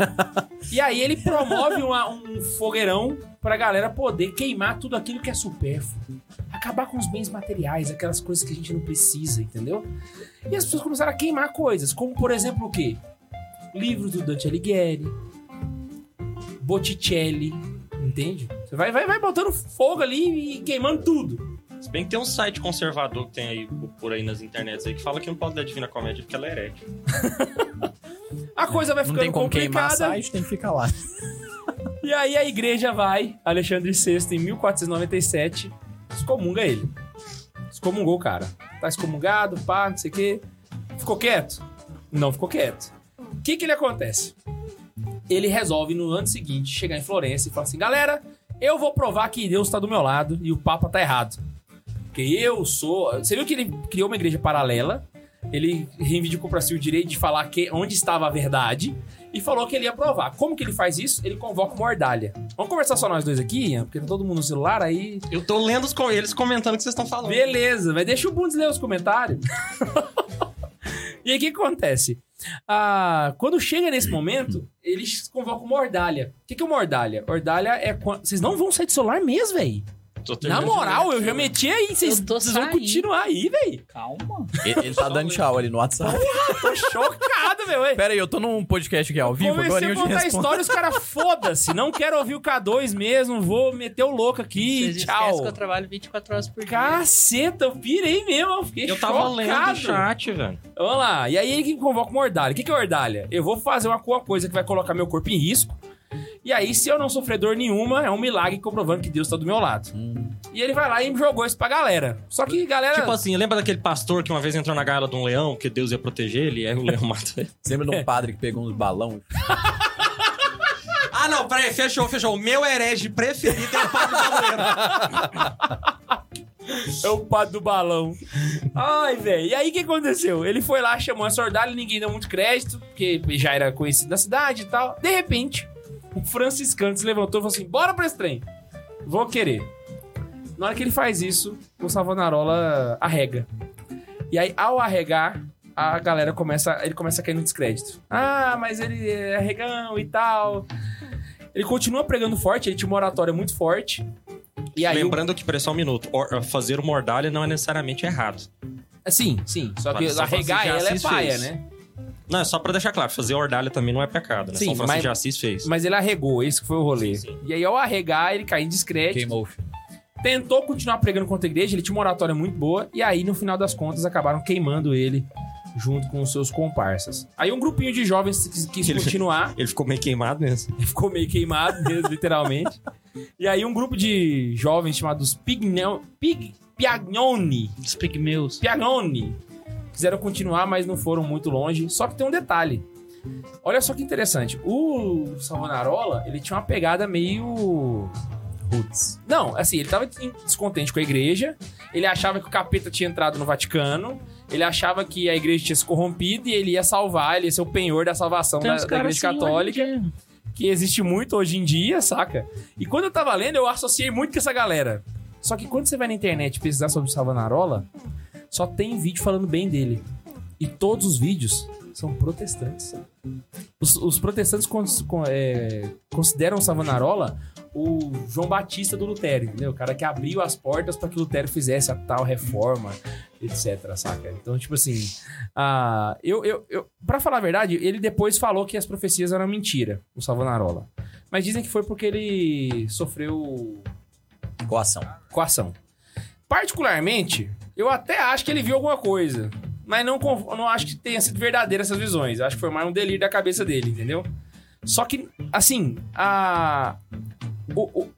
E aí ele promove uma- um fogueirão pra galera poder queimar tudo aquilo que é supérfluo. Acabar com os bens materiais, aquelas coisas que a gente não precisa, entendeu? E as pessoas começaram a queimar coisas, como por exemplo o quê? Livros do Dante Alighieri, Botticelli, entende? Você vai, vai, vai botando fogo ali e queimando tudo. Se bem que tem um site conservador que tem aí por aí nas internets aí que fala que não pode dar Divina Comédia porque ela é herege. A coisa vai Não ficando tem como queimar complicada. site, tem que ficar lá. E aí a igreja vai, Alexandre VI, em 1497, excomunga ele. Excomungou o cara. Tá excomungado, pá, não sei o quê. Ficou quieto? Não ficou quieto. O que que ele acontece? Ele resolve no ano seguinte chegar em Florença e falar assim: galera, eu vou provar que Deus tá do meu lado e o Papa tá errado. Porque eu sou. Você viu que ele criou uma igreja paralela? Ele reivindicou pra si o direito de falar que, onde estava a verdade e falou que ele ia provar. Como que ele faz isso? Ele convoca uma ordalha. Vamos conversar só nós dois aqui, Ian? porque tá todo mundo no celular aí. Eu tô lendo os, com- eles comentando o que vocês estão falando. Beleza, mas deixa o Bundes ler os comentários. e aí o que acontece? Ah, quando chega nesse momento, eles convocam uma ordalha. O que, que é uma ordalha? Ordalha é. Vocês não vão sair do celular mesmo, velho. Tô Na moral, eu já meti aí. Vocês vão continuar aí, velho. Calma. Ele, ele tá dando tchau ali no WhatsApp. Tô chocado, meu. Pera aí, eu tô num podcast aqui ao vivo, agora Comecei a eu te contar a respondo. história, os caras foda-se. Não quero ouvir o K2 mesmo, vou meter o louco aqui. Vocês Tchau. que eu trabalho 24 horas por dia. Caceta, eu pirei mesmo. Eu fiquei Eu tava lendo o chocado. chat, velho. Vamos lá. E aí ele que convoca uma ordalha. O que, que é ordalha? Eu vou fazer uma, uma coisa que vai colocar meu corpo em risco. E aí, se eu não sofrer dor nenhuma, é um milagre comprovando que Deus tá do meu lado. E ele vai lá e jogou isso pra galera. Só que galera. Tipo assim, lembra daquele pastor que uma vez entrou na gaiola de um leão, que Deus ia proteger ele, e aí o leão matou ele? Você lembra de um padre que pegou uns balão? Ah, não, peraí, fechou, fechou. O meu herege preferido é o padre Baloeiro. É o padre do balão. Ai, velho. E aí o que aconteceu? Ele foi lá, chamou essa ordalha, ninguém deu muito crédito, porque já era conhecido na cidade e tal. De repente, o franciscano se levantou e falou assim: bora pra esse trem. Vou querer. Na hora que ele faz isso, o Savonarola arrega. E aí, ao arregar, a galera começa. Ele começa a cair no descrédito. Ah, mas ele é arregão e tal. Ele continua pregando forte, ele tinha uma oratória muito forte. E aí, o- Lembrando que, peraí, só um minuto. Or- fazer uma ordalha não é necessariamente errado. Sim, sim. Só que Mas arregar ela é paia, fez. né? Não, é só pra deixar claro, fazer ordalha também não é pecado, né? Sim, São Francisco mas- de Assis fez. Mas ele arregou, esse que foi o rolê. Sim, sim. E aí, ao arregar, ele caiu em descrédito. Queimou o. Tentou continuar pregando contra a igreja, ele tinha uma oratória muito boa. E aí, no final das contas, acabaram queimando ele junto com os seus comparsas. Aí um grupinho de jovens quis, quis Ele- continuar. Ele ficou meio queimado mesmo. Ele ficou meio queimado, mesmo, literalmente. E aí um grupo de jovens chamados Pigno, Pig, Piagnoni, Os pigmeus. Piagnoni, quiseram continuar, mas não foram muito longe. Só que tem um detalhe. Olha só que interessante. O Savonarola, ele tinha uma pegada meio... Roots. Não, assim, ele tava descontente com a igreja. Ele achava que o capeta tinha entrado no Vaticano. Ele achava que a igreja tinha se corrompido e ele ia salvar, ele ia ser o penhor da salvação da, da igreja assim, católica hoje que existe muito hoje em dia, saca? E quando eu tava lendo, eu associei muito com essa galera. Só que quando você vai na internet pesquisar sobre o Savonarola, só tem vídeo falando bem dele. E todos os vídeos são protestantes. Os, os protestantes cons- con- é, consideram Savonarola o João Batista do Lutero, entendeu? O cara que abriu as portas para que Lutero fizesse a tal reforma, etc, saca? Então, tipo assim, ah, eu, eu, eu, pra falar a verdade, ele depois falou que as profecias eram mentira, o Savonarola. Mas dizem que foi porque ele sofreu Coação. coação. Particularmente, eu até acho que ele viu alguma coisa. Mas não, não acho que tenha sido verdadeira essas visões. Eu acho que foi mais um delírio da cabeça dele, entendeu? Só que, assim, a. o- o-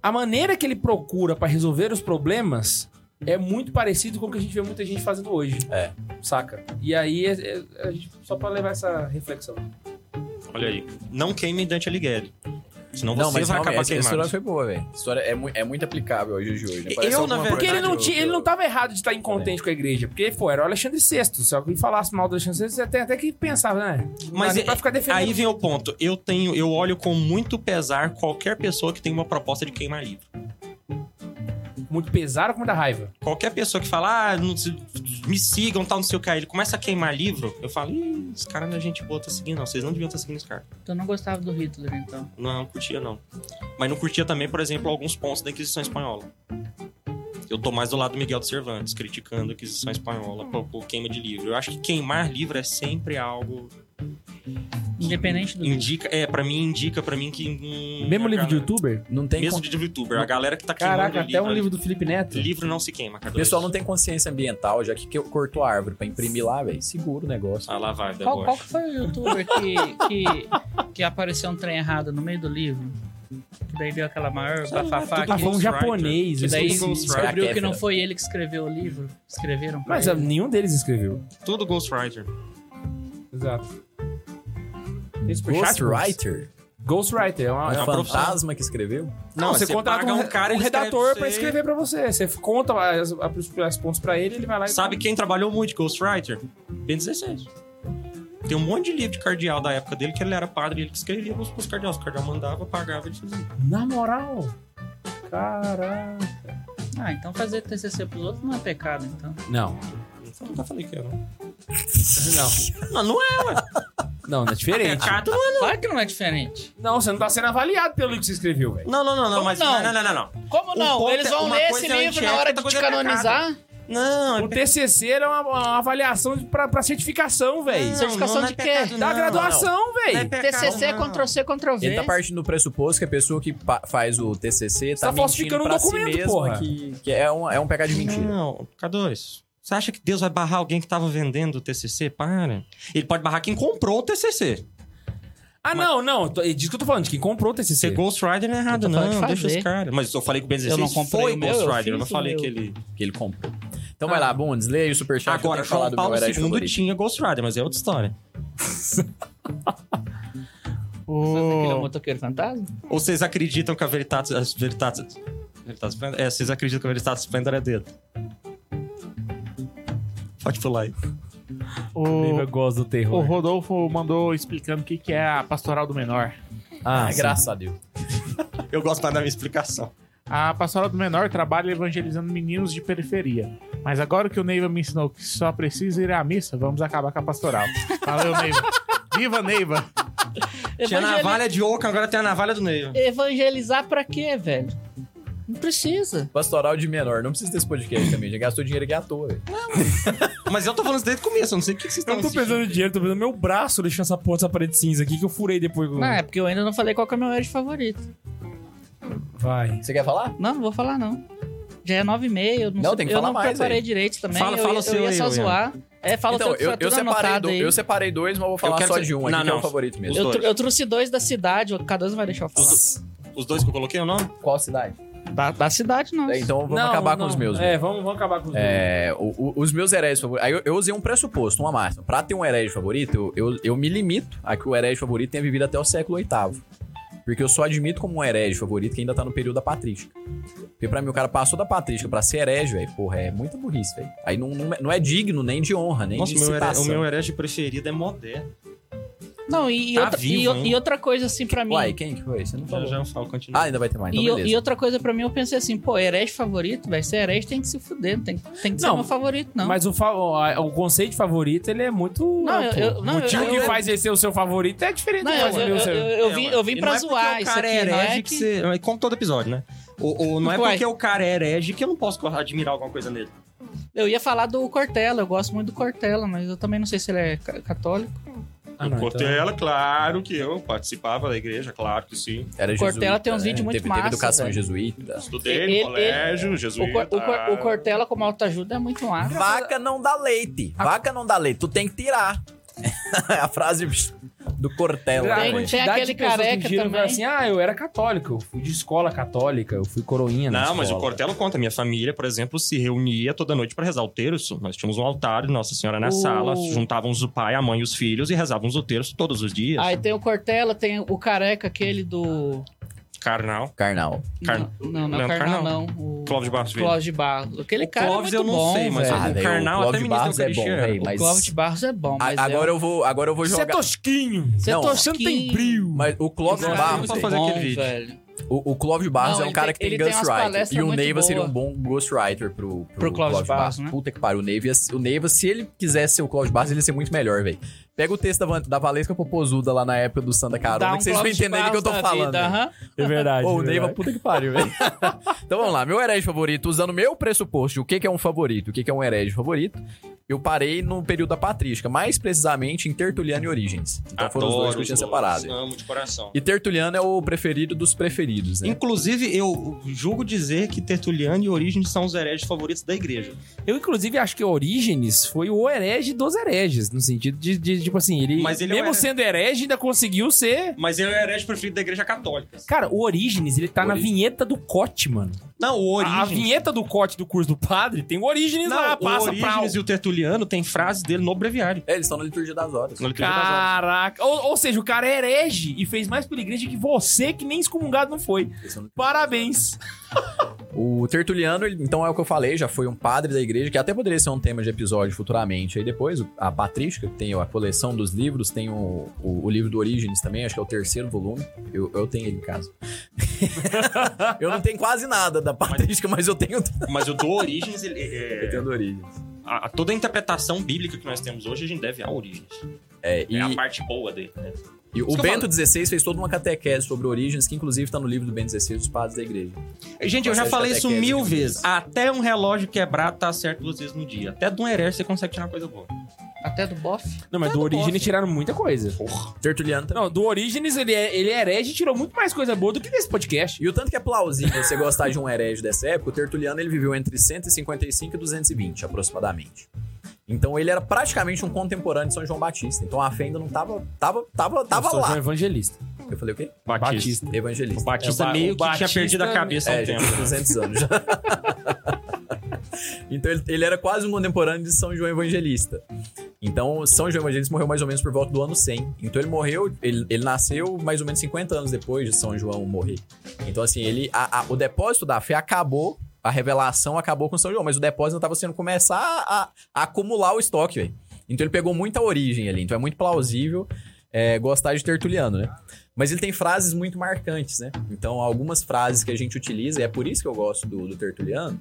a maneira que ele procura pra resolver os problemas é muito parecido com o que a gente vê muita gente fazendo hoje. É. Saca? E aí, é- é- gente- só pra levar essa reflexão. Olha aí. Não queime Dante Alighieri. Senão Não, você mas vai acabar essa história queimado. foi boa, velho. A história é, mu- é muito aplicável hoje de hoje. né? Eu, na verdade- Porque ele não, tinha, eu- ele não tava errado de estar incontente com a igreja. Porque, pô, era o Alexandre VI. Se alguém falasse mal do Alexandre VI, você tem até que pensar, né? Não Mas é- pra ficar defendendo. aí vem o ponto. Eu tenho, eu olho com muito pesar qualquer pessoa que tem uma proposta de queimar livro. Muito pesado com muita raiva. Qualquer pessoa que fala, ah, não me sigam, tal, não sei o que, aí ele começa a queimar livro, eu falo, ih, esse cara não é gente boa, tá seguindo, não. Vocês não deviam estar seguindo esse cara. Tu não gostava do Hitler, então. Não, não curtia, não. Mas não curtia também, por exemplo, alguns pontos da Inquisição Espanhola. Eu tô mais do lado do Miguel de Cervantes, criticando a Inquisição Espanhola por, por queima de livro. Eu acho que queimar livro é sempre algo. Independente do. Indica, é, pra mim, indica pra mim que. hum, Mesmo livro de youtuber? Não tem Mesmo con- de youtuber. A galera que tá queimando Caraca, até um livro, livro do Felipe Neto. livro não se queima, cara. O pessoal não tem consciência ambiental, já que cortou a árvore pra imprimir lá, velho. Segura o negócio. Ah, lá vai, Qual, qual que foi o youtuber que, que, que apareceu um trem errado no meio do livro? Que daí deu aquela maior bafafá tudo Ah, que, foi um japonês. que daí descobriu que não foi ele que escreveu o livro. Escreveram pra Mas ah, ele. nenhum deles escreveu. Tudo Ghostwriter. Exato. Tem superchat, Ghostwriter? Ghostwriter. É uma, É é um uma fantasma que escreveu? Não, você, você contrata paga um, um cara, um redator você. escrever pra você. Você conta as, as, as pontos pra ele, ele vai lá e... Sabe quem trabalhou muito Ghostwriter? Ben 16. Tem um monte de livro de cardeal da época dele que ele era padre e ele que escrevia pros, pros cardeais. O cardeal mandava, pagava e ele fazia. Na moral. Caraca. Ah, então fazer TCC pros outros não é pecado, então. Não. Eu nunca falei que era. Não. Não, não é, ué. Não, não é diferente. Pecado não é. Claro que não é diferente. Não, você não tá sendo avaliado pelo livro que você escreveu, velho. Não, não, não, não, Como mas. não? Não, não, não, não. Como não? Eles é- vão ler esse é livro antiética, na hora de te é canonizar. Não, O TCC era uma, uma avaliação de- pra, pra certificação, velho. certificação de quê? Da graduação, Não é velho. pecado, TCC é não. Ctrl-C, Ctrl-V. Ele tá partindo do pressuposto que a pessoa que faz o TCC tá, tá mentindo falsificando um si documento, mesma porra. que, que é, um, é um pecado de mentira. Não, K2. Você acha que Deus vai barrar alguém que tava vendendo o TCC? Para. Ele pode barrar quem comprou o TCC. Ah, não, não. tô- É disso que eu tô falando, de quem comprou o TCC. Ser Ghostwriter não é errado, Eu não. de Deixa os caras. Mas eu falei que o Ben Eu 16 não comprei foi o meu, eu Ghostwriter. Eu, não fiz o falei meu. que ele. Que ele comprou. Então vai lá, Bundes, leia aí o superchat. que eu Agora, João do Paulo II favorito. tinha Ghostwriter, mas é outra história. É o O... motoqueiro fantasma? Ou vocês acreditam que a Veritatis... As Veritatis... Veritatis Splendor- É, vocês acreditam que a Veritatis Splendor é dedo. Pode pular aí. O, Eu gosto do o terror. Rodolfo mandou explicando o que, que é a pastoral do menor. Ah, Ah, sim. graças a Deus. Eu gosto mais da minha explicação. A pastoral do menor trabalha evangelizando meninos de periferia. Mas agora que o Neiva me ensinou que só precisa ir à missa, vamos acabar com a pastoral. Valeu, Neiva. Viva, Neiva! Tinha a Evangeli- navalha de oca, agora tem a navalha do Neiva. Evangelizar pra quê, velho? Não precisa. Pastoral de menor. Não precisa desse podcast também. Já gastou dinheiro aqui à toa, velho. Mas eu tô falando isso desde o começo, eu não sei o que que vocês Eu estão não tô assistindo. pesando dinheiro, tô pesando meu braço deixando essa porra dessa parede cinza aqui que eu furei depois. Não, é porque eu ainda não falei qual que é o meu herege favorito. Vai. Você quer falar? Não, não vou falar, não. Já é nove e meia, eu não, Não, sei- tem que eu falar não mais preparei aí. direito também. Fala- eu, fala ia- o seu eu ia aí, só Ian. zoar. É, fala então, o que eu, tá eu, tudo separei anotado do- aí. eu separei dois, mas vou falar quero só ser- de um aqui, Não, que é o não. favorito mesmo. Eu, eu trouxe dois da cidade, K2 não vai deixar eu falar. Os dois que eu coloquei o nome? Qual cidade? Da, da cidade, não. É, então vamos Não, acabar não. com os meus. É, vamos, vamos acabar com os meus. É, o- o- os meus hereges favoritos. Aí eu, eu usei um pressuposto, uma máxima. Pra ter um herege favorito, eu, eu, eu me limito a que o herege favorito tenha vivido até o século VIII. Porque eu só admito como um herege favorito que ainda tá no período da patrística. Porque pra mim o cara passou da patrística pra ser herege, velho. Porra, é muita burrice, velho. Aí não, não, é- não é digno nem de honra, nem Nossa, de o meu, citação. o meu herege preferido é moderno. Não, e, Tá outra, vivo, e- e outra coisa assim pra mim. Uai, quem que foi? Você não Já, falou. já eu falo, continua. Ah, ainda vai ter mais. Então, E, beleza. e outra coisa pra mim, eu pensei assim, pô, herege favorito, vai ser herege tem que se fuder, tem, tem que ser Não, meu favorito, não. Mas o, fa- o, conceito de favorito, ele é muito. Não, eu- eu- não, o motivo eu- que eu- faz ele ser o seu favorito é diferente Não, do eu, seu. eu, eu vim, eu vim E pra não é zoar o isso cara aqui, é herege é que que... você... é Como todo episódio, né? O, o- não é Uai. porque o cara é herege que eu não posso admirar alguma coisa nele. Eu ia falar do Cortella, eu gosto muito do Cortella, mas eu também não sei se ele é ca- católico. Ah, o não, Cortella, claro que eu participava da igreja, claro que sim. Era Cortella jesuíta, tem uns vídeos muito teve, massa, Teve educação velho. jesuíta. Estudei Ele- no colégio, O, jesuíta. O, Cor- o Cortella como autoajuda é muito massa. Vaca não dá leite. Vaca não dá leite. Tu tem que tirar. a frase do Cortella. A Tem- né, quantidade aquele careca e também. assim, ah, eu era católico, eu fui de escola católica, eu fui coroinha na Não, mas o escola." Cortella conta. Minha família, por exemplo, se reunia toda noite para rezar o terço. Nós tínhamos um altar de Nossa Senhora na O- sala, juntávamos o pai, a mãe e os filhos e rezávamos o terço todos os dias. Aí tem o Cortella, tem o careca, aquele do... Carnal. Carnal. Car- Não, não, não, é o Carnal, Carnal. não. O... Clóvis de Barros Filho. Clóvis de Barros. Aquele O cara Clóvis é eu muito não bom, sei, mas velho. o Carnal Clóvis até de ministro Barros é bom, Eucaristia. velho, O mas- Clóvis de Barros é bom, A- mas agora é... eu vou, agora eu vou Você é jogar. tosquinho. Você é não tem tosquinho. brilho. Mas o Clóvis Não, Barros, fazer bom, aquele vídeo. velho. O, o Clóvis Barros Não, é um cara que tem ghostwriter. E o Neiva seria um bom ghostwriter pro, pro, Pro Clóvis Barros, né? Puta que pariu. O Neiva, o Neiva, se ele quisesse ser o Clóvis Barros, ele ia ser muito melhor, velho. Pega o texto da, da Valesca Popozuda lá na época do Santa Carona, um que vocês vão entender do que eu tô falando. vida, velho. aham. É verdade. Pô, o é Neiva, puta que pariu, velho. então vamos lá, meu herege favorito, usando meu pressuposto de o que que é um favorito, o que que é um herege favorito, eu parei no período da patrística, mais precisamente em Tertuliano e Orígenes. Então foram os dois que eu tinha separado. Amo de coração. E Tertuliano é o preferido dos preferidos, né? Inclusive, eu julgo dizer que Tertuliano e Orígenes são os hereges favoritos da igreja. Eu, inclusive, acho que Orígenes foi o herege dos hereges, no sentido de, de, tipo assim, ele, Mas ele é mesmo sendo herege, ainda conseguiu ser. Mas ele é o herege preferido da igreja católica. Cara, o Orígenes, ele tá na Orígenes. vinheta do Cote, mano. Não, o A, a Orígenes... vinheta do Cote do curso do padre tem o Orígenes Não, lá, o passa Orígenes pau. e o Tertuliano tem frases dele no breviário. É, eles estão na liturgia das horas. Na liturgia das horas. Caraca. Ou, ou seja, o cara é herege e fez mais pela igreja que você, que nem excomungado não foi. Parabéns. O Tertuliano, então é o que eu falei, já foi um padre da igreja, que até poderia ser um tema de episódio futuramente. Aí depois, o- a Patrística, que tem a coleção dos livros, tem o, o, o livro do Orígenes também, acho que é o terceiro volume. Eu, eu tenho ele em casa. eu não tenho quase nada da Patrística, mas eu tenho, Mas o do Orígenes, ele, é- eu tenho do Orígenes. a, a- toda a interpretação bíblica que nós temos hoje, a gente deve a Orígenes. É, e, É a parte boa dele, né? e o Isso eu Bento XVI fez toda uma catequese sobre Orígenes, que inclusive tá no livro do Bento XVI dos padres da igreja. Gente, eu já falei isso mil de vezes. Até um relógio quebrado tá certo duas vezes no dia. Até de um herege você consegue tirar coisa boa. Até do bofe. Não, mas do do Orígenes bofe. tiraram muita coisa. Tertuliano também. Não, do Orígenes ele é, ele é herege e tirou muito mais coisa boa do que desse podcast. E o tanto que é plausível você gostar de um herege dessa época, o Tertuliano ele viveu entre 155 e 220, aproximadamente. Então ele era praticamente um contemporâneo de São João Batista. Então a fé ainda não tava. Tava, tava, tava sou lá. um evangelista. Eu falei o quê? Batista. O Evangelista. Batista É, o meio o que tinha Batista- perdido a cabeça há um É, já tempo. tem 200 anos já. então ele, ele era quase um contemporâneo de São João Evangelista. Então São João Evangelista morreu mais ou menos por volta do ano 100. Então ele morreu, ele, ele nasceu mais ou menos 50 anos depois de São João morrer. Então assim, ele a- a- o depósito da fé acabou, a revelação acabou com São João, mas o depósito estava sendo começar a, a acumular o estoque, velho. Então ele pegou muita origem ali. Então é muito plausível é, gostar de Tertuliano, né? Mas ele tem frases muito marcantes, né? Então, algumas frases que a gente utiliza, e é por isso que eu gosto do, do Tertuliano,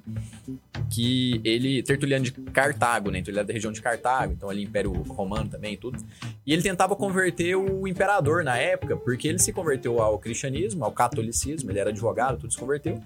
que ele. Tertuliano de Cartago, né? Então ele é da região de Cartago, então ali Império Romano também e tudo. E ele tentava converter o imperador na época, porque ele se converteu ao cristianismo, ao catolicismo, ele era advogado, tudo se converteu.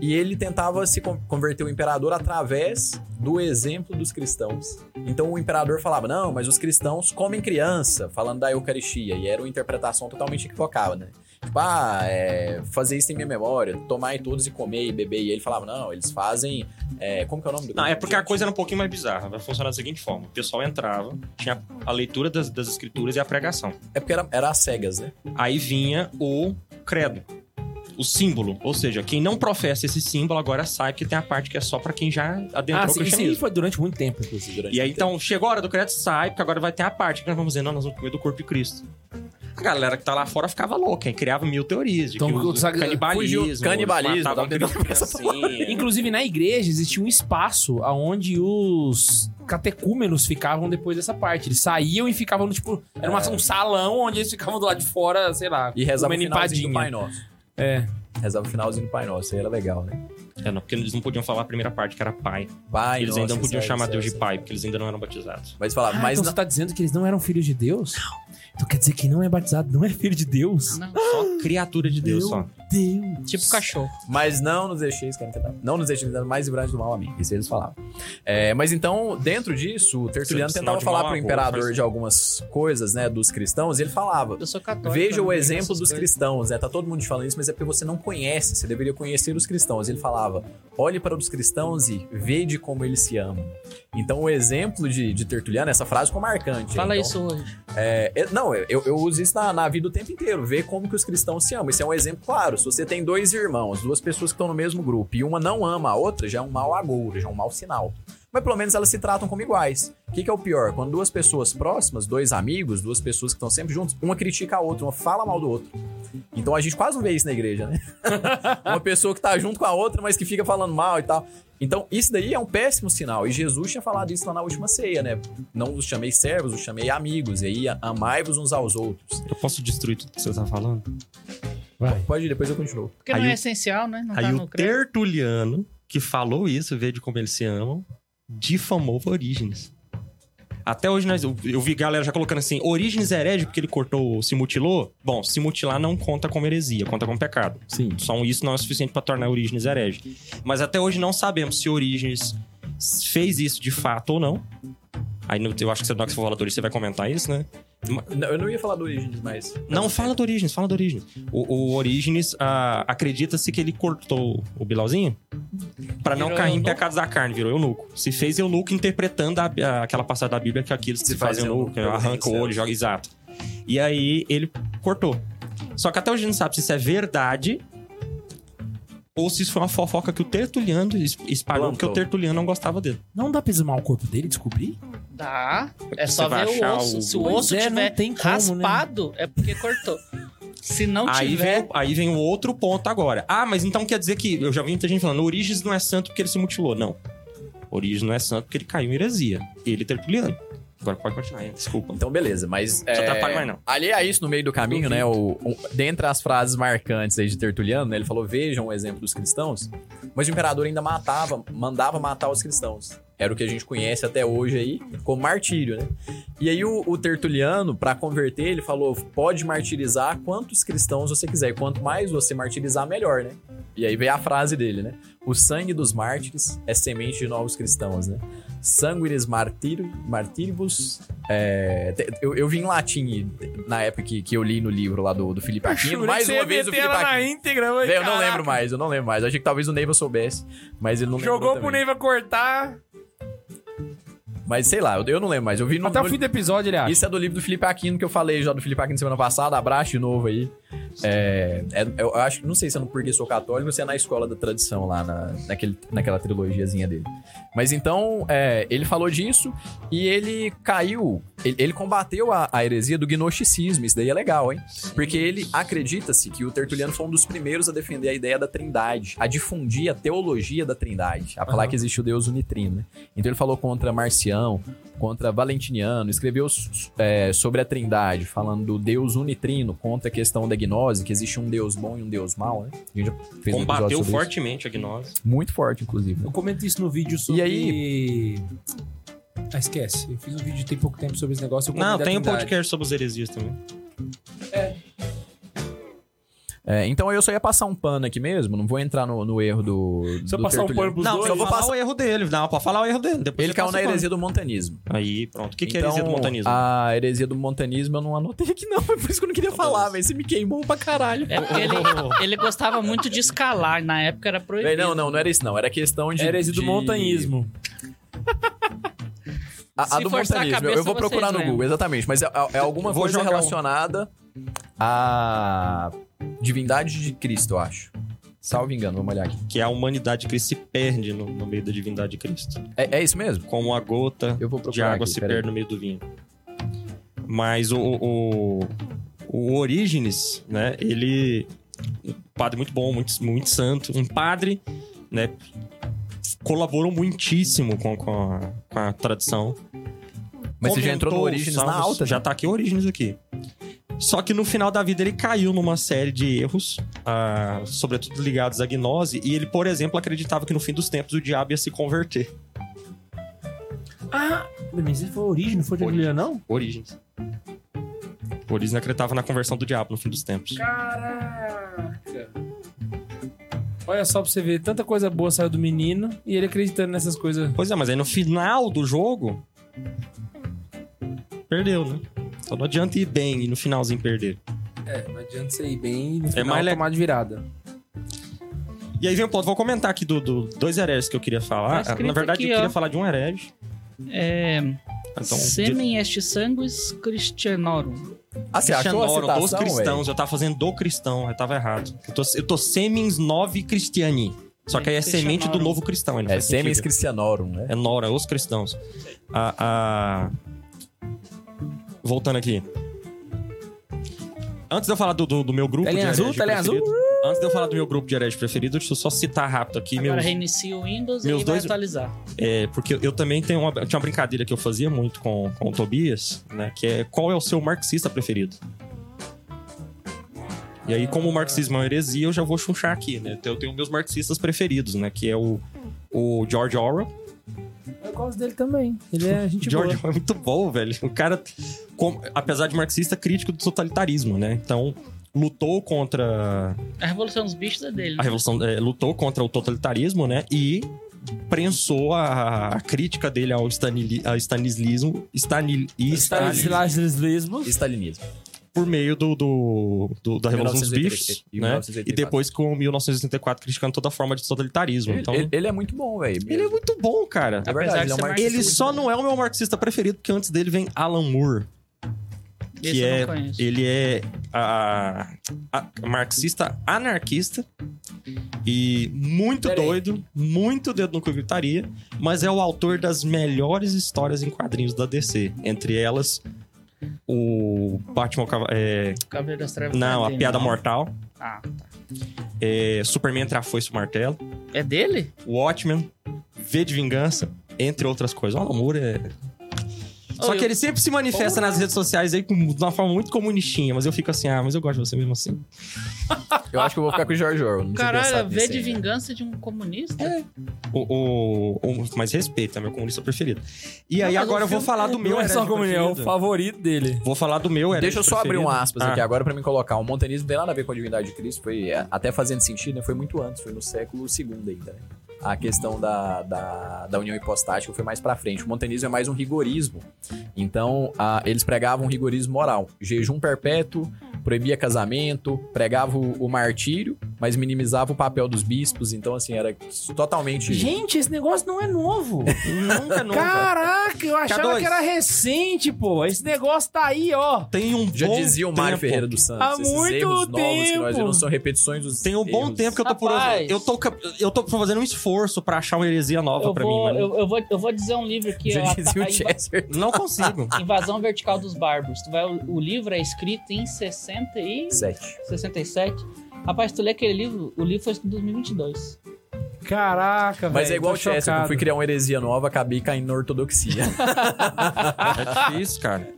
E ele tentava se con- converter o imperador através do exemplo dos cristãos. Então o imperador falava: não, mas os cristãos comem criança, falando da Eucaristia, e era uma interpretação totalmente equivocada, né? Tipo, ah, é, fazer isso em minha memória, tomar e todos e comer e beber. E ele falava: não, eles fazem. é, como que é o nome do Não, é porque a coisa era um pouquinho mais bizarra. Vai funcionar da seguinte forma: o pessoal entrava, tinha a leitura das, das escrituras e a pregação. É porque era, era às cegas, né? Aí vinha o credo. O símbolo. Ou seja, quem não professa esse símbolo agora sabe que tem a parte que é só pra quem já adentrou Ah, o sim, sim, cristianismo. foi durante muito tempo, inclusive. Durante E aí, tempo. então, chegou a hora do credo, sai, porque agora vai ter a parte que nós vamos dizer, não, nós vamos comer do corpo de Cristo. A galera que tá lá fora ficava louca, hein? criava mil teorias de Então, que o sabe- canibalismo, fugiu- canibalismo, assim, Inclusive, na igreja existia um espaço onde os catecúmenos ficavam depois dessa parte. Eles saíam e ficavam, tipo, era uma- um salão onde eles ficavam do lado de fora, sei lá, E rezava o comendo do Pai. Nosso. É. Rezava o finalzinho do Pai Nosso, aí era legal, né? É, não, porque eles não podiam falar a primeira parte, que era pai. Pai eles Nosso, ainda não podiam é- chamar isso é- Deus de é- pai, porque eles ainda não eram batizados. Mas falava, Ah, mas então não- você tá dizendo que eles não eram filhos de Deus? Então quer dizer que não é batizado, não é filho de Deus? Não, Só criatura de Deus, Meu só. Deus. tipo cachorro. Mas não nos deixeis tentação. Não nos deixeis tentar mais livrar do mal, amém. Isso eles falavam. É, mas então, dentro disso, o Tertuliano tentava falar pro imperador de algumas coisas, né, dos cristãos, e ele falava. Eu sou católico. Veja o exemplo dos coisas. cristãos, né? Tá todo mundo te falando isso, mas é porque você não conhece. Você deveria conhecer os cristãos. Ele falava: olhe para os cristãos e vede como eles se amam. Então, o exemplo de, de Tertuliano, essa frase ficou marcante. Fala então, isso hoje. É- não, eu, eu uso isso na, na vida o tempo inteiro, ver como que os cristãos se amam. Isso é um exemplo claro. Se você tem dois irmãos, duas pessoas que estão no mesmo grupo, e uma não ama a outra, já é um mau agouro, já é um mau sinal. Mas pelo menos elas se tratam como iguais. O que, que é o pior? Quando duas pessoas próximas, dois amigos, duas pessoas que estão sempre juntos, uma critica a outra, uma fala mal do outro. Então a gente quase não vê isso na igreja, né? uma pessoa que tá junto com a outra, mas que fica falando mal e tal. Então, isso daí é um péssimo sinal. E Jesus tinha falado isso lá na última ceia, né? Não os chamei servos, os chamei amigos. E aí, amai-vos uns aos outros. Eu posso destruir tudo que você tá falando? Vai. Pode ir, depois eu continuo. Porque Aí não é o- essencial, né? Não Aí tá o. Tertuliano, que falou isso, veio de como eles se amam, difamou Orígenes. Até hoje nós, eu, vi galera já colocando assim, Orígenes é herege porque ele cortou, se mutilou. Bom, se mutilar não conta como heresia, conta como pecado. Sim. Só isso não é suficiente pra tornar Orígenes herege. Mas até hoje não sabemos se Orígenes fez isso de fato ou não. Aí eu acho que você, na hora que você for você vai comentar isso, né? Não, eu não ia falar do Origins, mas. Não, fala do Orígenes, fala do Orígenes. O, o Orígenes, ah, acredita-se que ele cortou o Bilauzinho pra não Virou cair em eunuco? pecados da carne, virou eunuco. Se fez eunuco interpretando a- a- aquela passagem da Bíblia que aqueles que se, Se faz fazem eunuco, eunuco, arranca o olho, joga exato. E aí ele cortou. Só que até hoje a gente não sabe se isso é verdade ou se isso foi uma fofoca que o Tertuliano es- espalhou, Plantou. porque o Tertuliano não gostava dele. Não dá pra exumar o corpo dele e descobrir? Dá. É só ver o osso. o- Se o Pois osso é, tiver tem como, né? raspado, é porque cortou. Se não Aí tiver. vem, aí vem o outro ponto agora. Ah, mas então quer dizer que. Eu já vi muita gente falando, Orígenes não é santo porque ele se mutilou. Não. Orígenes não é santo porque ele caiu em heresia. Ele é tertuliano. Agora pode continuar, hein? desculpa. Então, beleza, mas. Não atrapalha mais, não. Ali a isso, no meio do caminho, né? O, o- dentre as frases marcantes aí de Tertuliano, né, ele falou: vejam o exemplo dos cristãos. Mas o imperador ainda matava, mandava matar os cristãos. Era o que a gente conhece até hoje aí como martírio, né? E aí o, o Tertuliano, pra converter, ele falou: pode martirizar quantos cristãos você quiser. E quanto mais você martirizar, melhor, né? E aí veio a frase dele, né? O sangue dos mártires é semente de novos cristãos, né? Sanguinis martir, martiribus. é, eu, eu vi em latim na época que, que eu li no livro lá do, do Felipe Aquino. Mais uma vez o Felipe Aquino. íntegra, Véi, eu não lembro mais, eu não lembro mais. Eu achei que talvez o Neiva soubesse, mas ele não Jogou pro. Neiva cortar. Mas sei lá, eu, eu não lembro mais. Eu vi no, Até o no- fim do episódio, ele acha. Isso é do livro do Felipe Aquino que eu falei já do Felipe Aquino semana passada. Abraço de novo aí. É, é- eu acho, não sei se é no Porque Sou Católico ou se é na Escola da Tradição lá na, naquele, naquela trilogiazinha dele. Mas então, é, ele falou disso e ele caiu, ele, ele combateu a, a heresia do gnosticismo. Isso daí é legal, hein? Porque ele acredita-se que o Tertuliano foi um dos primeiros a defender a ideia da trindade, a difundir a teologia da trindade, a falar que existe o Deus unitrino, né? Então ele falou contra Marcião, contra Valentiniano, escreveu é, sobre a trindade, falando do Deus unitrino, contra a questão da gnose, que existe um Deus bom e um Deus mau, né? A gente já fez um Combateu isso. fortemente a gnose. Muito forte, inclusive. né? Eu comento isso no vídeo sobre... E aí? Ah, esquece. Eu fiz um vídeo tem pouco tempo sobre esse negócio. eu Não, tem um podcast sobre os heresias também. É, então eu só ia passar um pano aqui mesmo, não vou entrar no, no erro do. Se eu do passar um pano pros Não, dois... só vou passar- o erro dele. Não, pode falar o erro dele. Depois Ele você caiu na heresia do montanismo. Aí, pronto. O que, que é Então, heresia do montanismo? A heresia do montanismo eu não anotei aqui, não. É por isso que eu não queria falar, velho. Você me queimou pra caralho. É porque ele, ele gostava muito de escalar. Na época era proibido. Não, não, não era isso, não. Era questão de. Heresia do de- montanhismo. A, a Se do forçar a montanismo. cabeça, eu vou procurar no lembram. Google, exatamente. Mas é, é alguma Vou coisa jogar um- relacionada à divindade de Cristo, eu acho. Salvo engano, vamos olhar aqui. Que a humanidade de Cristo se perde no, no meio da divindade de Cristo. É, é isso mesmo? Como a gota de água aqui, se perde no meio do vinho. Mas o, o, o Orígenes, né? Ele. Um padre muito bom, muito, muito santo. Um padre, né? Colaborou muitíssimo com, com, a, com a tradição. Mas você já entrou no Comentou Orígenes salvos- na alta? Já tá aqui Orígenes aqui. Só que no final da vida ele caiu numa série de erros, ah, sobretudo ligados à gnose, e ele, por exemplo, acreditava que no fim dos tempos o diabo ia se converter. Ah, mas ele foi a origem, não foi de Origem. Juliano, não? Orígenes. Orígenes acreditava na conversão do diabo no fim dos tempos. Caraca. Olha só pra você ver, tanta coisa boa saiu do menino e ele acreditando nessas coisas. Pois é, mas aí no final do jogo. Perdeu, né? Então não adianta ir bem e no finalzinho perder. É, não adianta você ir bem e no final mais le- tomar de virada. E aí vem o ponto. Vou comentar aqui do, do dois hereges que eu queria falar. Tá Na verdade, aqui, eu queria ó. falar de um herege. É, Então, Semen est sanguis Christianorum. Ah, você achou a Cristianorum, dos citação, cristãos. velho? Eu tava fazendo do cristão, eu tava errado. Eu tô, eu tô semens novi cristiani. Só que aí é É, semente do novo cristão. É Semens. Christianorum, né? É Nora, os cristãos. A, a- Voltando aqui. Antes de eu falar do, do, do meu grupo Telinha de azul, telinha azul. preferido, Antes de eu falar do meu grupo de herege preferido, deixa eu só citar rápido aqui Agora meus, reinicia o Windows e meus vai dois- atualizar. é, porque eu também tenho uma, tinha uma brincadeira que eu fazia muito com, com o Tobias, né? Que é qual é o seu marxista preferido? E aí, como o marxismo é uma heresia, eu já vou chunchar aqui, né? Então, eu tenho meus marxistas preferidos, né? Que é o, o George Orwell. Eu gosto dele também. Ele é gente George boa. É muito bom, velho. O cara, com- apesar de marxista, crítico do totalitarismo, né? Então, lutou contra A Revolução dos Bichos é dele. a né? revolução, é, lutou contra o totalitarismo, né? E prensou a, a crítica dele ao stanili, ao stalinismo, stanil, e Stalin, Stalinismo. Por meio do, do, do- da Revolução dos 1984, Bichos, e né? 1984. E depois com 1984 criticando toda forma de totalitarismo. Ele, Então, ele- ele, ele é muito bom, velho. é muito bom, cara. É verdade, Apesar ele é um marxista Ele só bom. não é o meu marxista preferido, porque antes dele vem Alan Moore. Esse que eu é ele é a, a- marxista anarquista e muito Pera aí. doido, muito dedo no cu gritaria, mas é o autor das melhores histórias em quadrinhos da DC, entre elas o Batman é, Cavaleiro das Trevas. não, a piada não. mortal, Ah, tá. é, Superman entre a foice e o martelo, É dele? Watchmen, V de Vingança, entre outras coisas. O Alan Moore é só Ô, que eu- ele sempre se manifesta nas redes sociais aí com, de uma forma muito comunistinha, mas eu fico assim, ah, mas eu gosto de você mesmo assim. Eu acho que eu vou ficar com o George Orwell. Não Caralho, pensado V nisso de ainda. vingança de um comunista? O, o, o- mas respeito, é meu comunista preferido. E aí mas o agora eu vou falar do meu Não é só é o preferido. favorito dele. Vou falar do meu Deixa eu só abrir um preferido. aspas Ah, aqui agora pra me colocar. O montanismo tem nada a ver com a divindade de Cristo, foi é, até fazendo sentido, né? Foi muito antes, foi no século II ainda, né? A questão da, da, da união hipostática foi mais pra frente. O montanismo é mais um rigorismo. Então, ah, eles pregavam um rigorismo moral. Jejum perpétuo, proibia casamento, pregava o, o martírio, mas minimizava o papel dos bispos. Então, assim, era totalmente... Gente, esse negócio não é novo. Nunca, nunca. Caraca, eu achava K2. que era recente, pô. Esse negócio tá aí, ó. Tem um Já bom dizia o Mário tempo. Ferreira dos Santos. Há esses muito erros novos que nós tempo. vemos são repetições dos Tem um bom erros. tempo que eu tô por eu tô eu tô fazendo um esforço pra achar uma heresia nova Eu pra vou, mim, mas eu, eu vou, eu vou dizer um livro aqui. Já ó, dizia o Chester. não consigo. Invasão Vertical dos Bárbaros. Tu vai, o, livro é escrito em 60 e... Sete. 67. Rapaz, tu lê aquele livro, o livro foi escrito em 2022. Caraca, velho. Mas é igual tô o que eu fui criar uma heresia nova, acabei caindo na ortodoxia. É difícil, cara.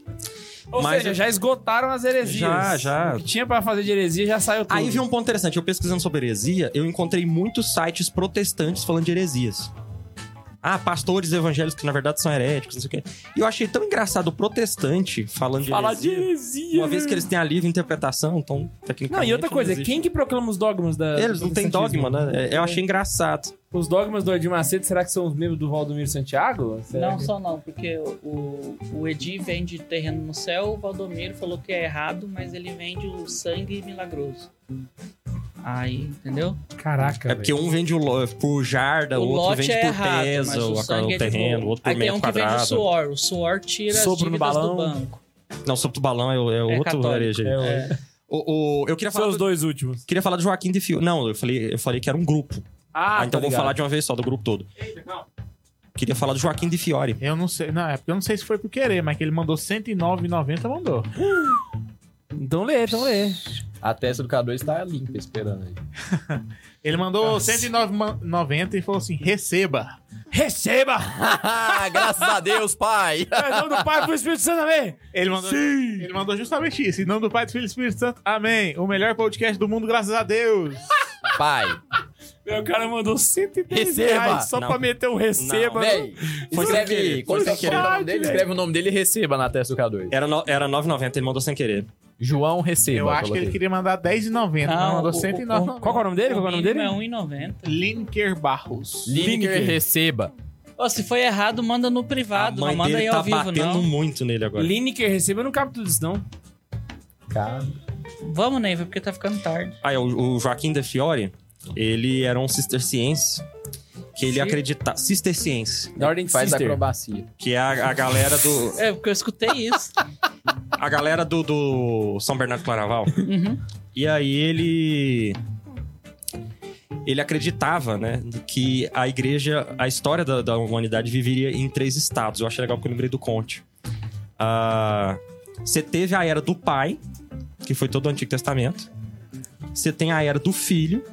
Ou Mas seja, eu- já esgotaram as heresias. Já, já. O que tinha pra fazer de heresia já saiu tudo. Aí vi um ponto interessante. Eu pesquisando sobre heresia, eu encontrei muitos sites protestantes falando de heresias. Ah, pastores evangélicos que na verdade são heréticos, não sei o quê. E eu achei tão engraçado o protestante falando de Falar de heresia. heresia. Uma vez que eles têm a livre interpretação, então Não, tecnicamente. e outra coisa, quem que proclama os dogmas da. Eles não têm dogma, né? É, Eu achei engraçado. Os dogmas do Edir Macedo, será que são os mesmos do Valdomiro Santiago? Será Não, que- só não, porque o, o Edi vende terreno no céu, o Valdomiro falou que é errado, mas ele vende o sangue milagroso. Aí, entendeu? Caraca, É porque um vende o lo- por jarda, o o outro vende é por errado, peso, o o, é terreno, o outro por Aí tem metro um que vende o quadrado. suor. O suor tira Sopro no as dívidas balão. do banco. Não, sobre o balão é, o- é outro herege. É, o- É. O, o- eu queria São falar, os do, dois últimos. queria falar do Joaquim de Fio. Não, eu falei, eu falei que era um grupo. Ah, Ah, então tô vou ligado. falar de uma vez só, do grupo todo. Queria falar do Joaquim de Fiore. Eu não sei. Não, é porque eu não sei se foi por querer, mas que ele mandou 109,90, mandou. Então lê, então lê. A testa do K2 tá limpa esperando aí. Ele mandou 109,90 e falou assim: receba. Receba! Graças a Deus, pai! Em nome do Pai e do Espírito Santo, amém! Ele mandou, ele mandou justamente isso. Em nome do Pai, do Filho e do Espírito Santo. Amém. O melhor podcast do mundo, graças a Deus. Pai, Meu cara mandou 110 Receba! reais só Não. pra meter o receba. véi, Foi sem querer, escreve, quando você querer. dele, escreve o nome dele e receba na testa do K2. Era, no, era 9,90, ele mandou sem querer. João Receba. Eu acho que ele queria mandar 10,90, mas Não, mandou o- o- 109,90. Qual é o nome dele? Qual é o nome dele? é 1,90. Linker Barros. Lineker Receba. Ô, se foi errado, manda no privado, não manda aí tá ao vivo, batendo não. muito nele agora. Lineker receba, eu não cabe tudo isso, não. Cara. Vamos, Neiva, porque tá ficando tarde. Ah, é, o, o Joaquim de Fiore, ele era um cisterciense que ele Sim. acreditava... Cisterciense, Da ordem de Faz Sister. acrobacia. que é a, a galera do... É, porque eu escutei isso. A galera do, do São Bernardo do Claraval. Uhum. E aí ele. Ele acreditava, né, que a igreja, a história da, da humanidade viveria em três estados. Eu achei legal porque eu lembrei do Conte. Ah, Você teve a era do pai, que foi todo o Antigo Testamento. Você tem a era do filho.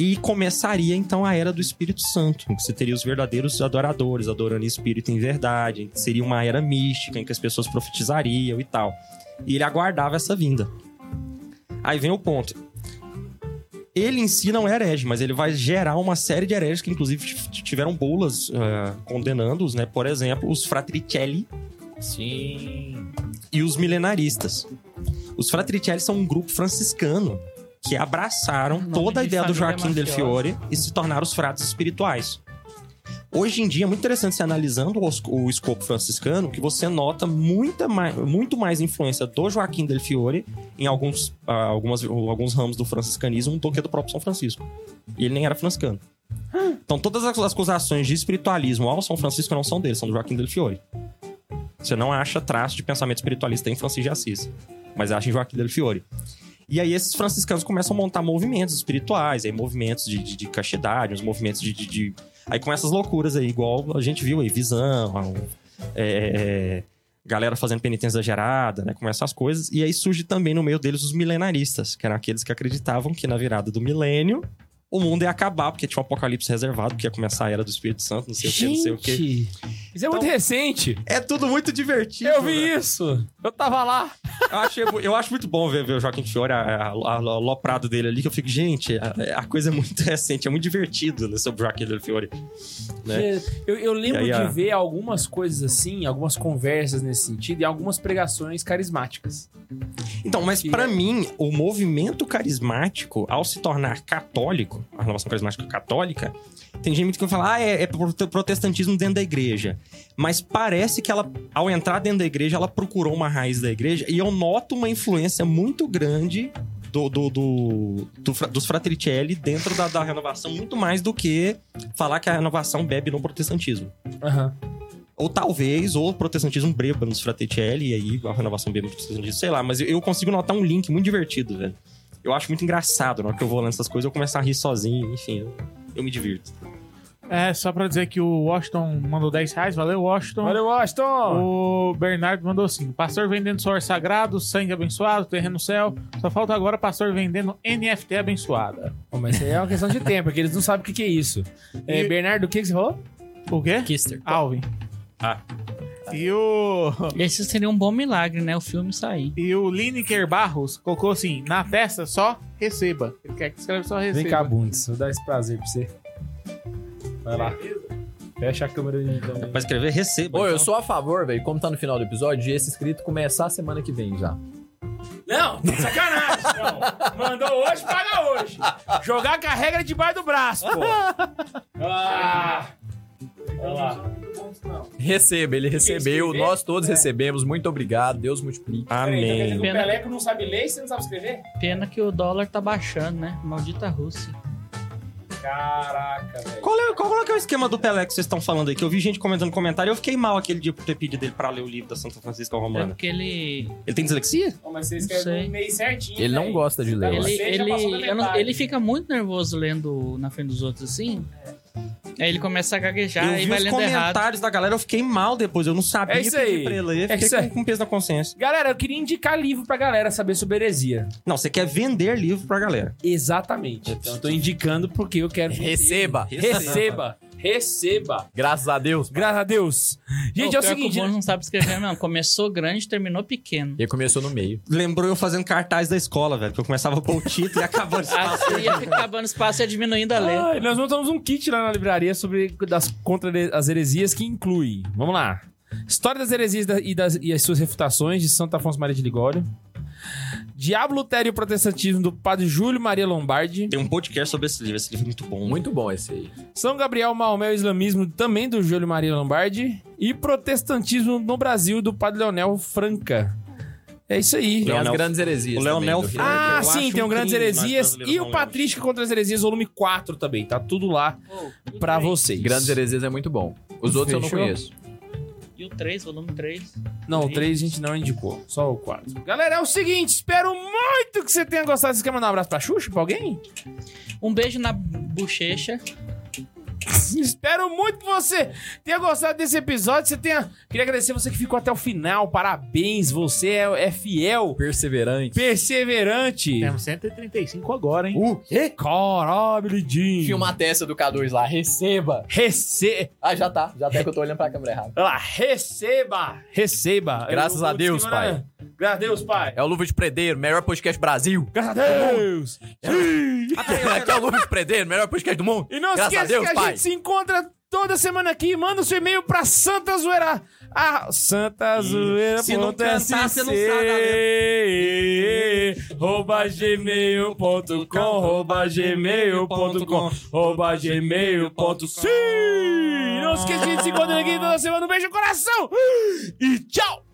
E começaria então a era do Espírito Santo, em que você teria os verdadeiros adoradores, adorando em espírito em verdade. Seria uma era mística em que as pessoas profetizariam e tal. E ele aguardava essa vinda. Aí vem o ponto. Ele em si não é herege, mas ele vai gerar uma série de hereges que, inclusive, tiveram bulas eh, condenando-os, né? Por exemplo, os Fratricelli Sim. e os milenaristas. Os Fratricelli são um grupo franciscano que abraçaram toda a de ideia do Joaquim del. Fiore e se tornaram os fratres espirituais. Hoje em dia é muito interessante se analisando o escopo franciscano que você nota muita mais, muito mais influência do Joaquim del Fiore em alguns, ah, algumas, alguns ramos do franciscanismo do que do próprio São Francisco. E ele nem era franciscano. Então todas as acusações de espiritualismo ao São Francisco não são dele, são do Joaquim del Fiore. Você não acha traço de pensamento espiritualista em Francisco de Assis, mas acha em Joaquim del Fiore. E aí esses franciscanos começam a montar movimentos espirituais, aí movimentos de, de, de castidade, uns movimentos de, de, de- Aí com essas loucuras aí, igual a gente viu aí, visão, é, é, galera fazendo penitência exagerada, né? Começam as coisas. E aí surge também no meio deles os milenaristas, que eram aqueles que acreditavam que na virada do milênio o mundo ia acabar, porque tinha um apocalipse reservado, que ia começar a era do Espírito Santo, não sei o que, não sei o que. Gente, Isso é muito Então- recente. É tudo muito divertido. Eu vi né? isso. Eu tava lá. Eu, achei- eu acho muito bom ver, ver o Joaquim Fiore, a, a, a, aloprado dele ali, que eu fico, gente, a, a coisa é muito recente, é muito divertido né, sobre o Joaquim del Fiore. Né? Eu, eu lembro aí, de a- ver algumas coisas assim, algumas conversas nesse sentido e algumas pregações carismáticas. Então, mas pra é- mim, o movimento carismático, ao se tornar católico, a renovação carismática católica, tem gente que vai falar, ah, é, é prote- protestantismo dentro da igreja. Mas parece que ela, ao entrar dentro da igreja, ela procurou uma raiz da igreja e eu noto uma influência muito grande do, do, do- do dos Fratricelli dentro da, da renovação, muito mais do que falar que a renovação bebe no protestantismo. Aham. Ou talvez, ou o protestantismo breba nos Fraticelli, e aí a renovação beba no protestantismo, sei lá. Mas eu, eu consigo notar um link muito divertido, velho. Eu acho muito engraçado, na hora que eu vou lendo essas coisas, eu começo a rir sozinho, enfim, eu, eu me divirto. É, só pra dizer que o Washington mandou 10 reais. Valeu, Washington. Valeu, Washington! O Bernardo mandou assim: Pastor vendendo suor sagrado, sangue abençoado, terreno no céu. Só falta agora pastor vendendo NFT abençoada. Pô, mas isso aí é uma questão de tempo, porque eles não sabem o que, que é isso. É, E- Bernardo, o que, que você falou? O quê? Kister. Alvin. Ah. E o. Esse seria um bom milagre, né? O filme sair. E o Lineker Barros colocou assim: na testa só receba. Ele quer que escreva só receba. Vem cá, Bundes, vou dar esse prazer pra você. Vai lá. Fecha a câmera aí também. Pra escrever, receba. Ô, eu então. sou a favor, velho, como tá no final do episódio, de esse escrito começar a semana que vem já. Não, tá sacanagem. Não. Mandou hoje, paga hoje. Jogar com a regra debaixo do braço, pô. Ah. Olha lá. Receba, ele recebeu, escrever? nós todos recebemos. Muito obrigado, Deus multiplique. Amém. O Peleco não sabe ler e você não sabe escrever? Pena que o dólar tá baixando, né? Maldita Rússia. Caraca, velho. Qual é, qual é que é o esquema do Pelé que vocês estão falando aí? Que eu vi gente comentando no comentário e eu fiquei mal aquele dia por ter pedido ele pra ler o livro da Santa Francisca É Romana. porque ele. Ele tem dislexia? Ô, Mas você Não escreve meio certinho. Ele não gosta de ler. Ele- Ele, ele, eu não- ele fica muito nervoso lendo na frente dos outros assim. Aí ele começa a gaguejar eu e vi vai os lendo errado. comentários da galera, eu fiquei mal depois. Eu não sabia É isso pedir aí. pra ele ler. É Fiquei isso aí. com, com peso na consciência. Galera, eu queria indicar livro pra galera saber sobre heresia. Não, você quer vender livro pra galera. Exatamente. Então eu tô indicando porque eu quero. vender. Receba. Receba. Receba. Graças a Deus. Graças a Deus. Gente, Pô, é o seguinte. O Bono não sabe escrever mesmo. Começou grande, terminou pequeno. Ele começou no meio. Lembrou eu fazendo cartaz da escola, velho. Que eu começava a pôr o título e acabando esse Assim ia acabando espaço e diminuindo a letra. Ai, nós montamos um kit lá na livraria sobre das contra as heresias que inclui. Vamos lá. História das heresias e, das, e as suas refutações de Santo Afonso Maria de Ligório. Diabo, Lutério e o Protestantismo do Padre Júlio Maria Lombardi. Tem um podcast sobre esse livro. Esse livro é muito bom. Muito bom esse aí. São Gabriel, Maomé e o Islamismo também do Júlio Maria Lombardi. E Protestantismo no Brasil do Padre Leonel Franca. É isso aí. Tem as grandes heresias. o Leonel também. Ah, eu sim, tem o um Grandes Heresias e o lembra. Patrística contra as Heresias, volume 4 também. Tá tudo lá pra vocês. Grandes heresias é muito bom. Os outros eu Fechou? não conheço. E o 3, volume 3. Não, o 3 a gente não indicou, só o 4. Galera, é o seguinte, espero muito que você tenha gostado. Você quer mandar um abraço pra Xuxa, pra alguém? Um beijo na bochecha. espero muito que você tenha gostado desse episódio. Você tenha. Queria agradecer você que ficou até o final. Parabéns, você é, é fiel, Perseverante. perseverante. Temos 135 agora, hein? O quê? Caralho, Lidinho. Tinha uma testa do K2 lá. Receba. Rece... Ah, já tá. Já até que eu tô olhando pra câmera errada. Olha lá, receba, receba. Graças Eu- a eu Deus, escrevi, pai. né? Graças a Deus, pai. É o Luva de Predeiro, melhor podcast Brasil. Graças a Deus. Aqui é o Luva de Predeiro, melhor podcast do mundo. E não Graças a Deus, que a pai. gente se encontra toda semana aqui. Manda o seu e-mail pra Santa Zoeira. Ah, Santa Zoeira. Se não cantar, você não Rouba gmail.com, rouba gmail.com, rouba gmail.com. Sim! Não esqueça de se encontrar aqui toda semana. Um beijo no coração. E tchau!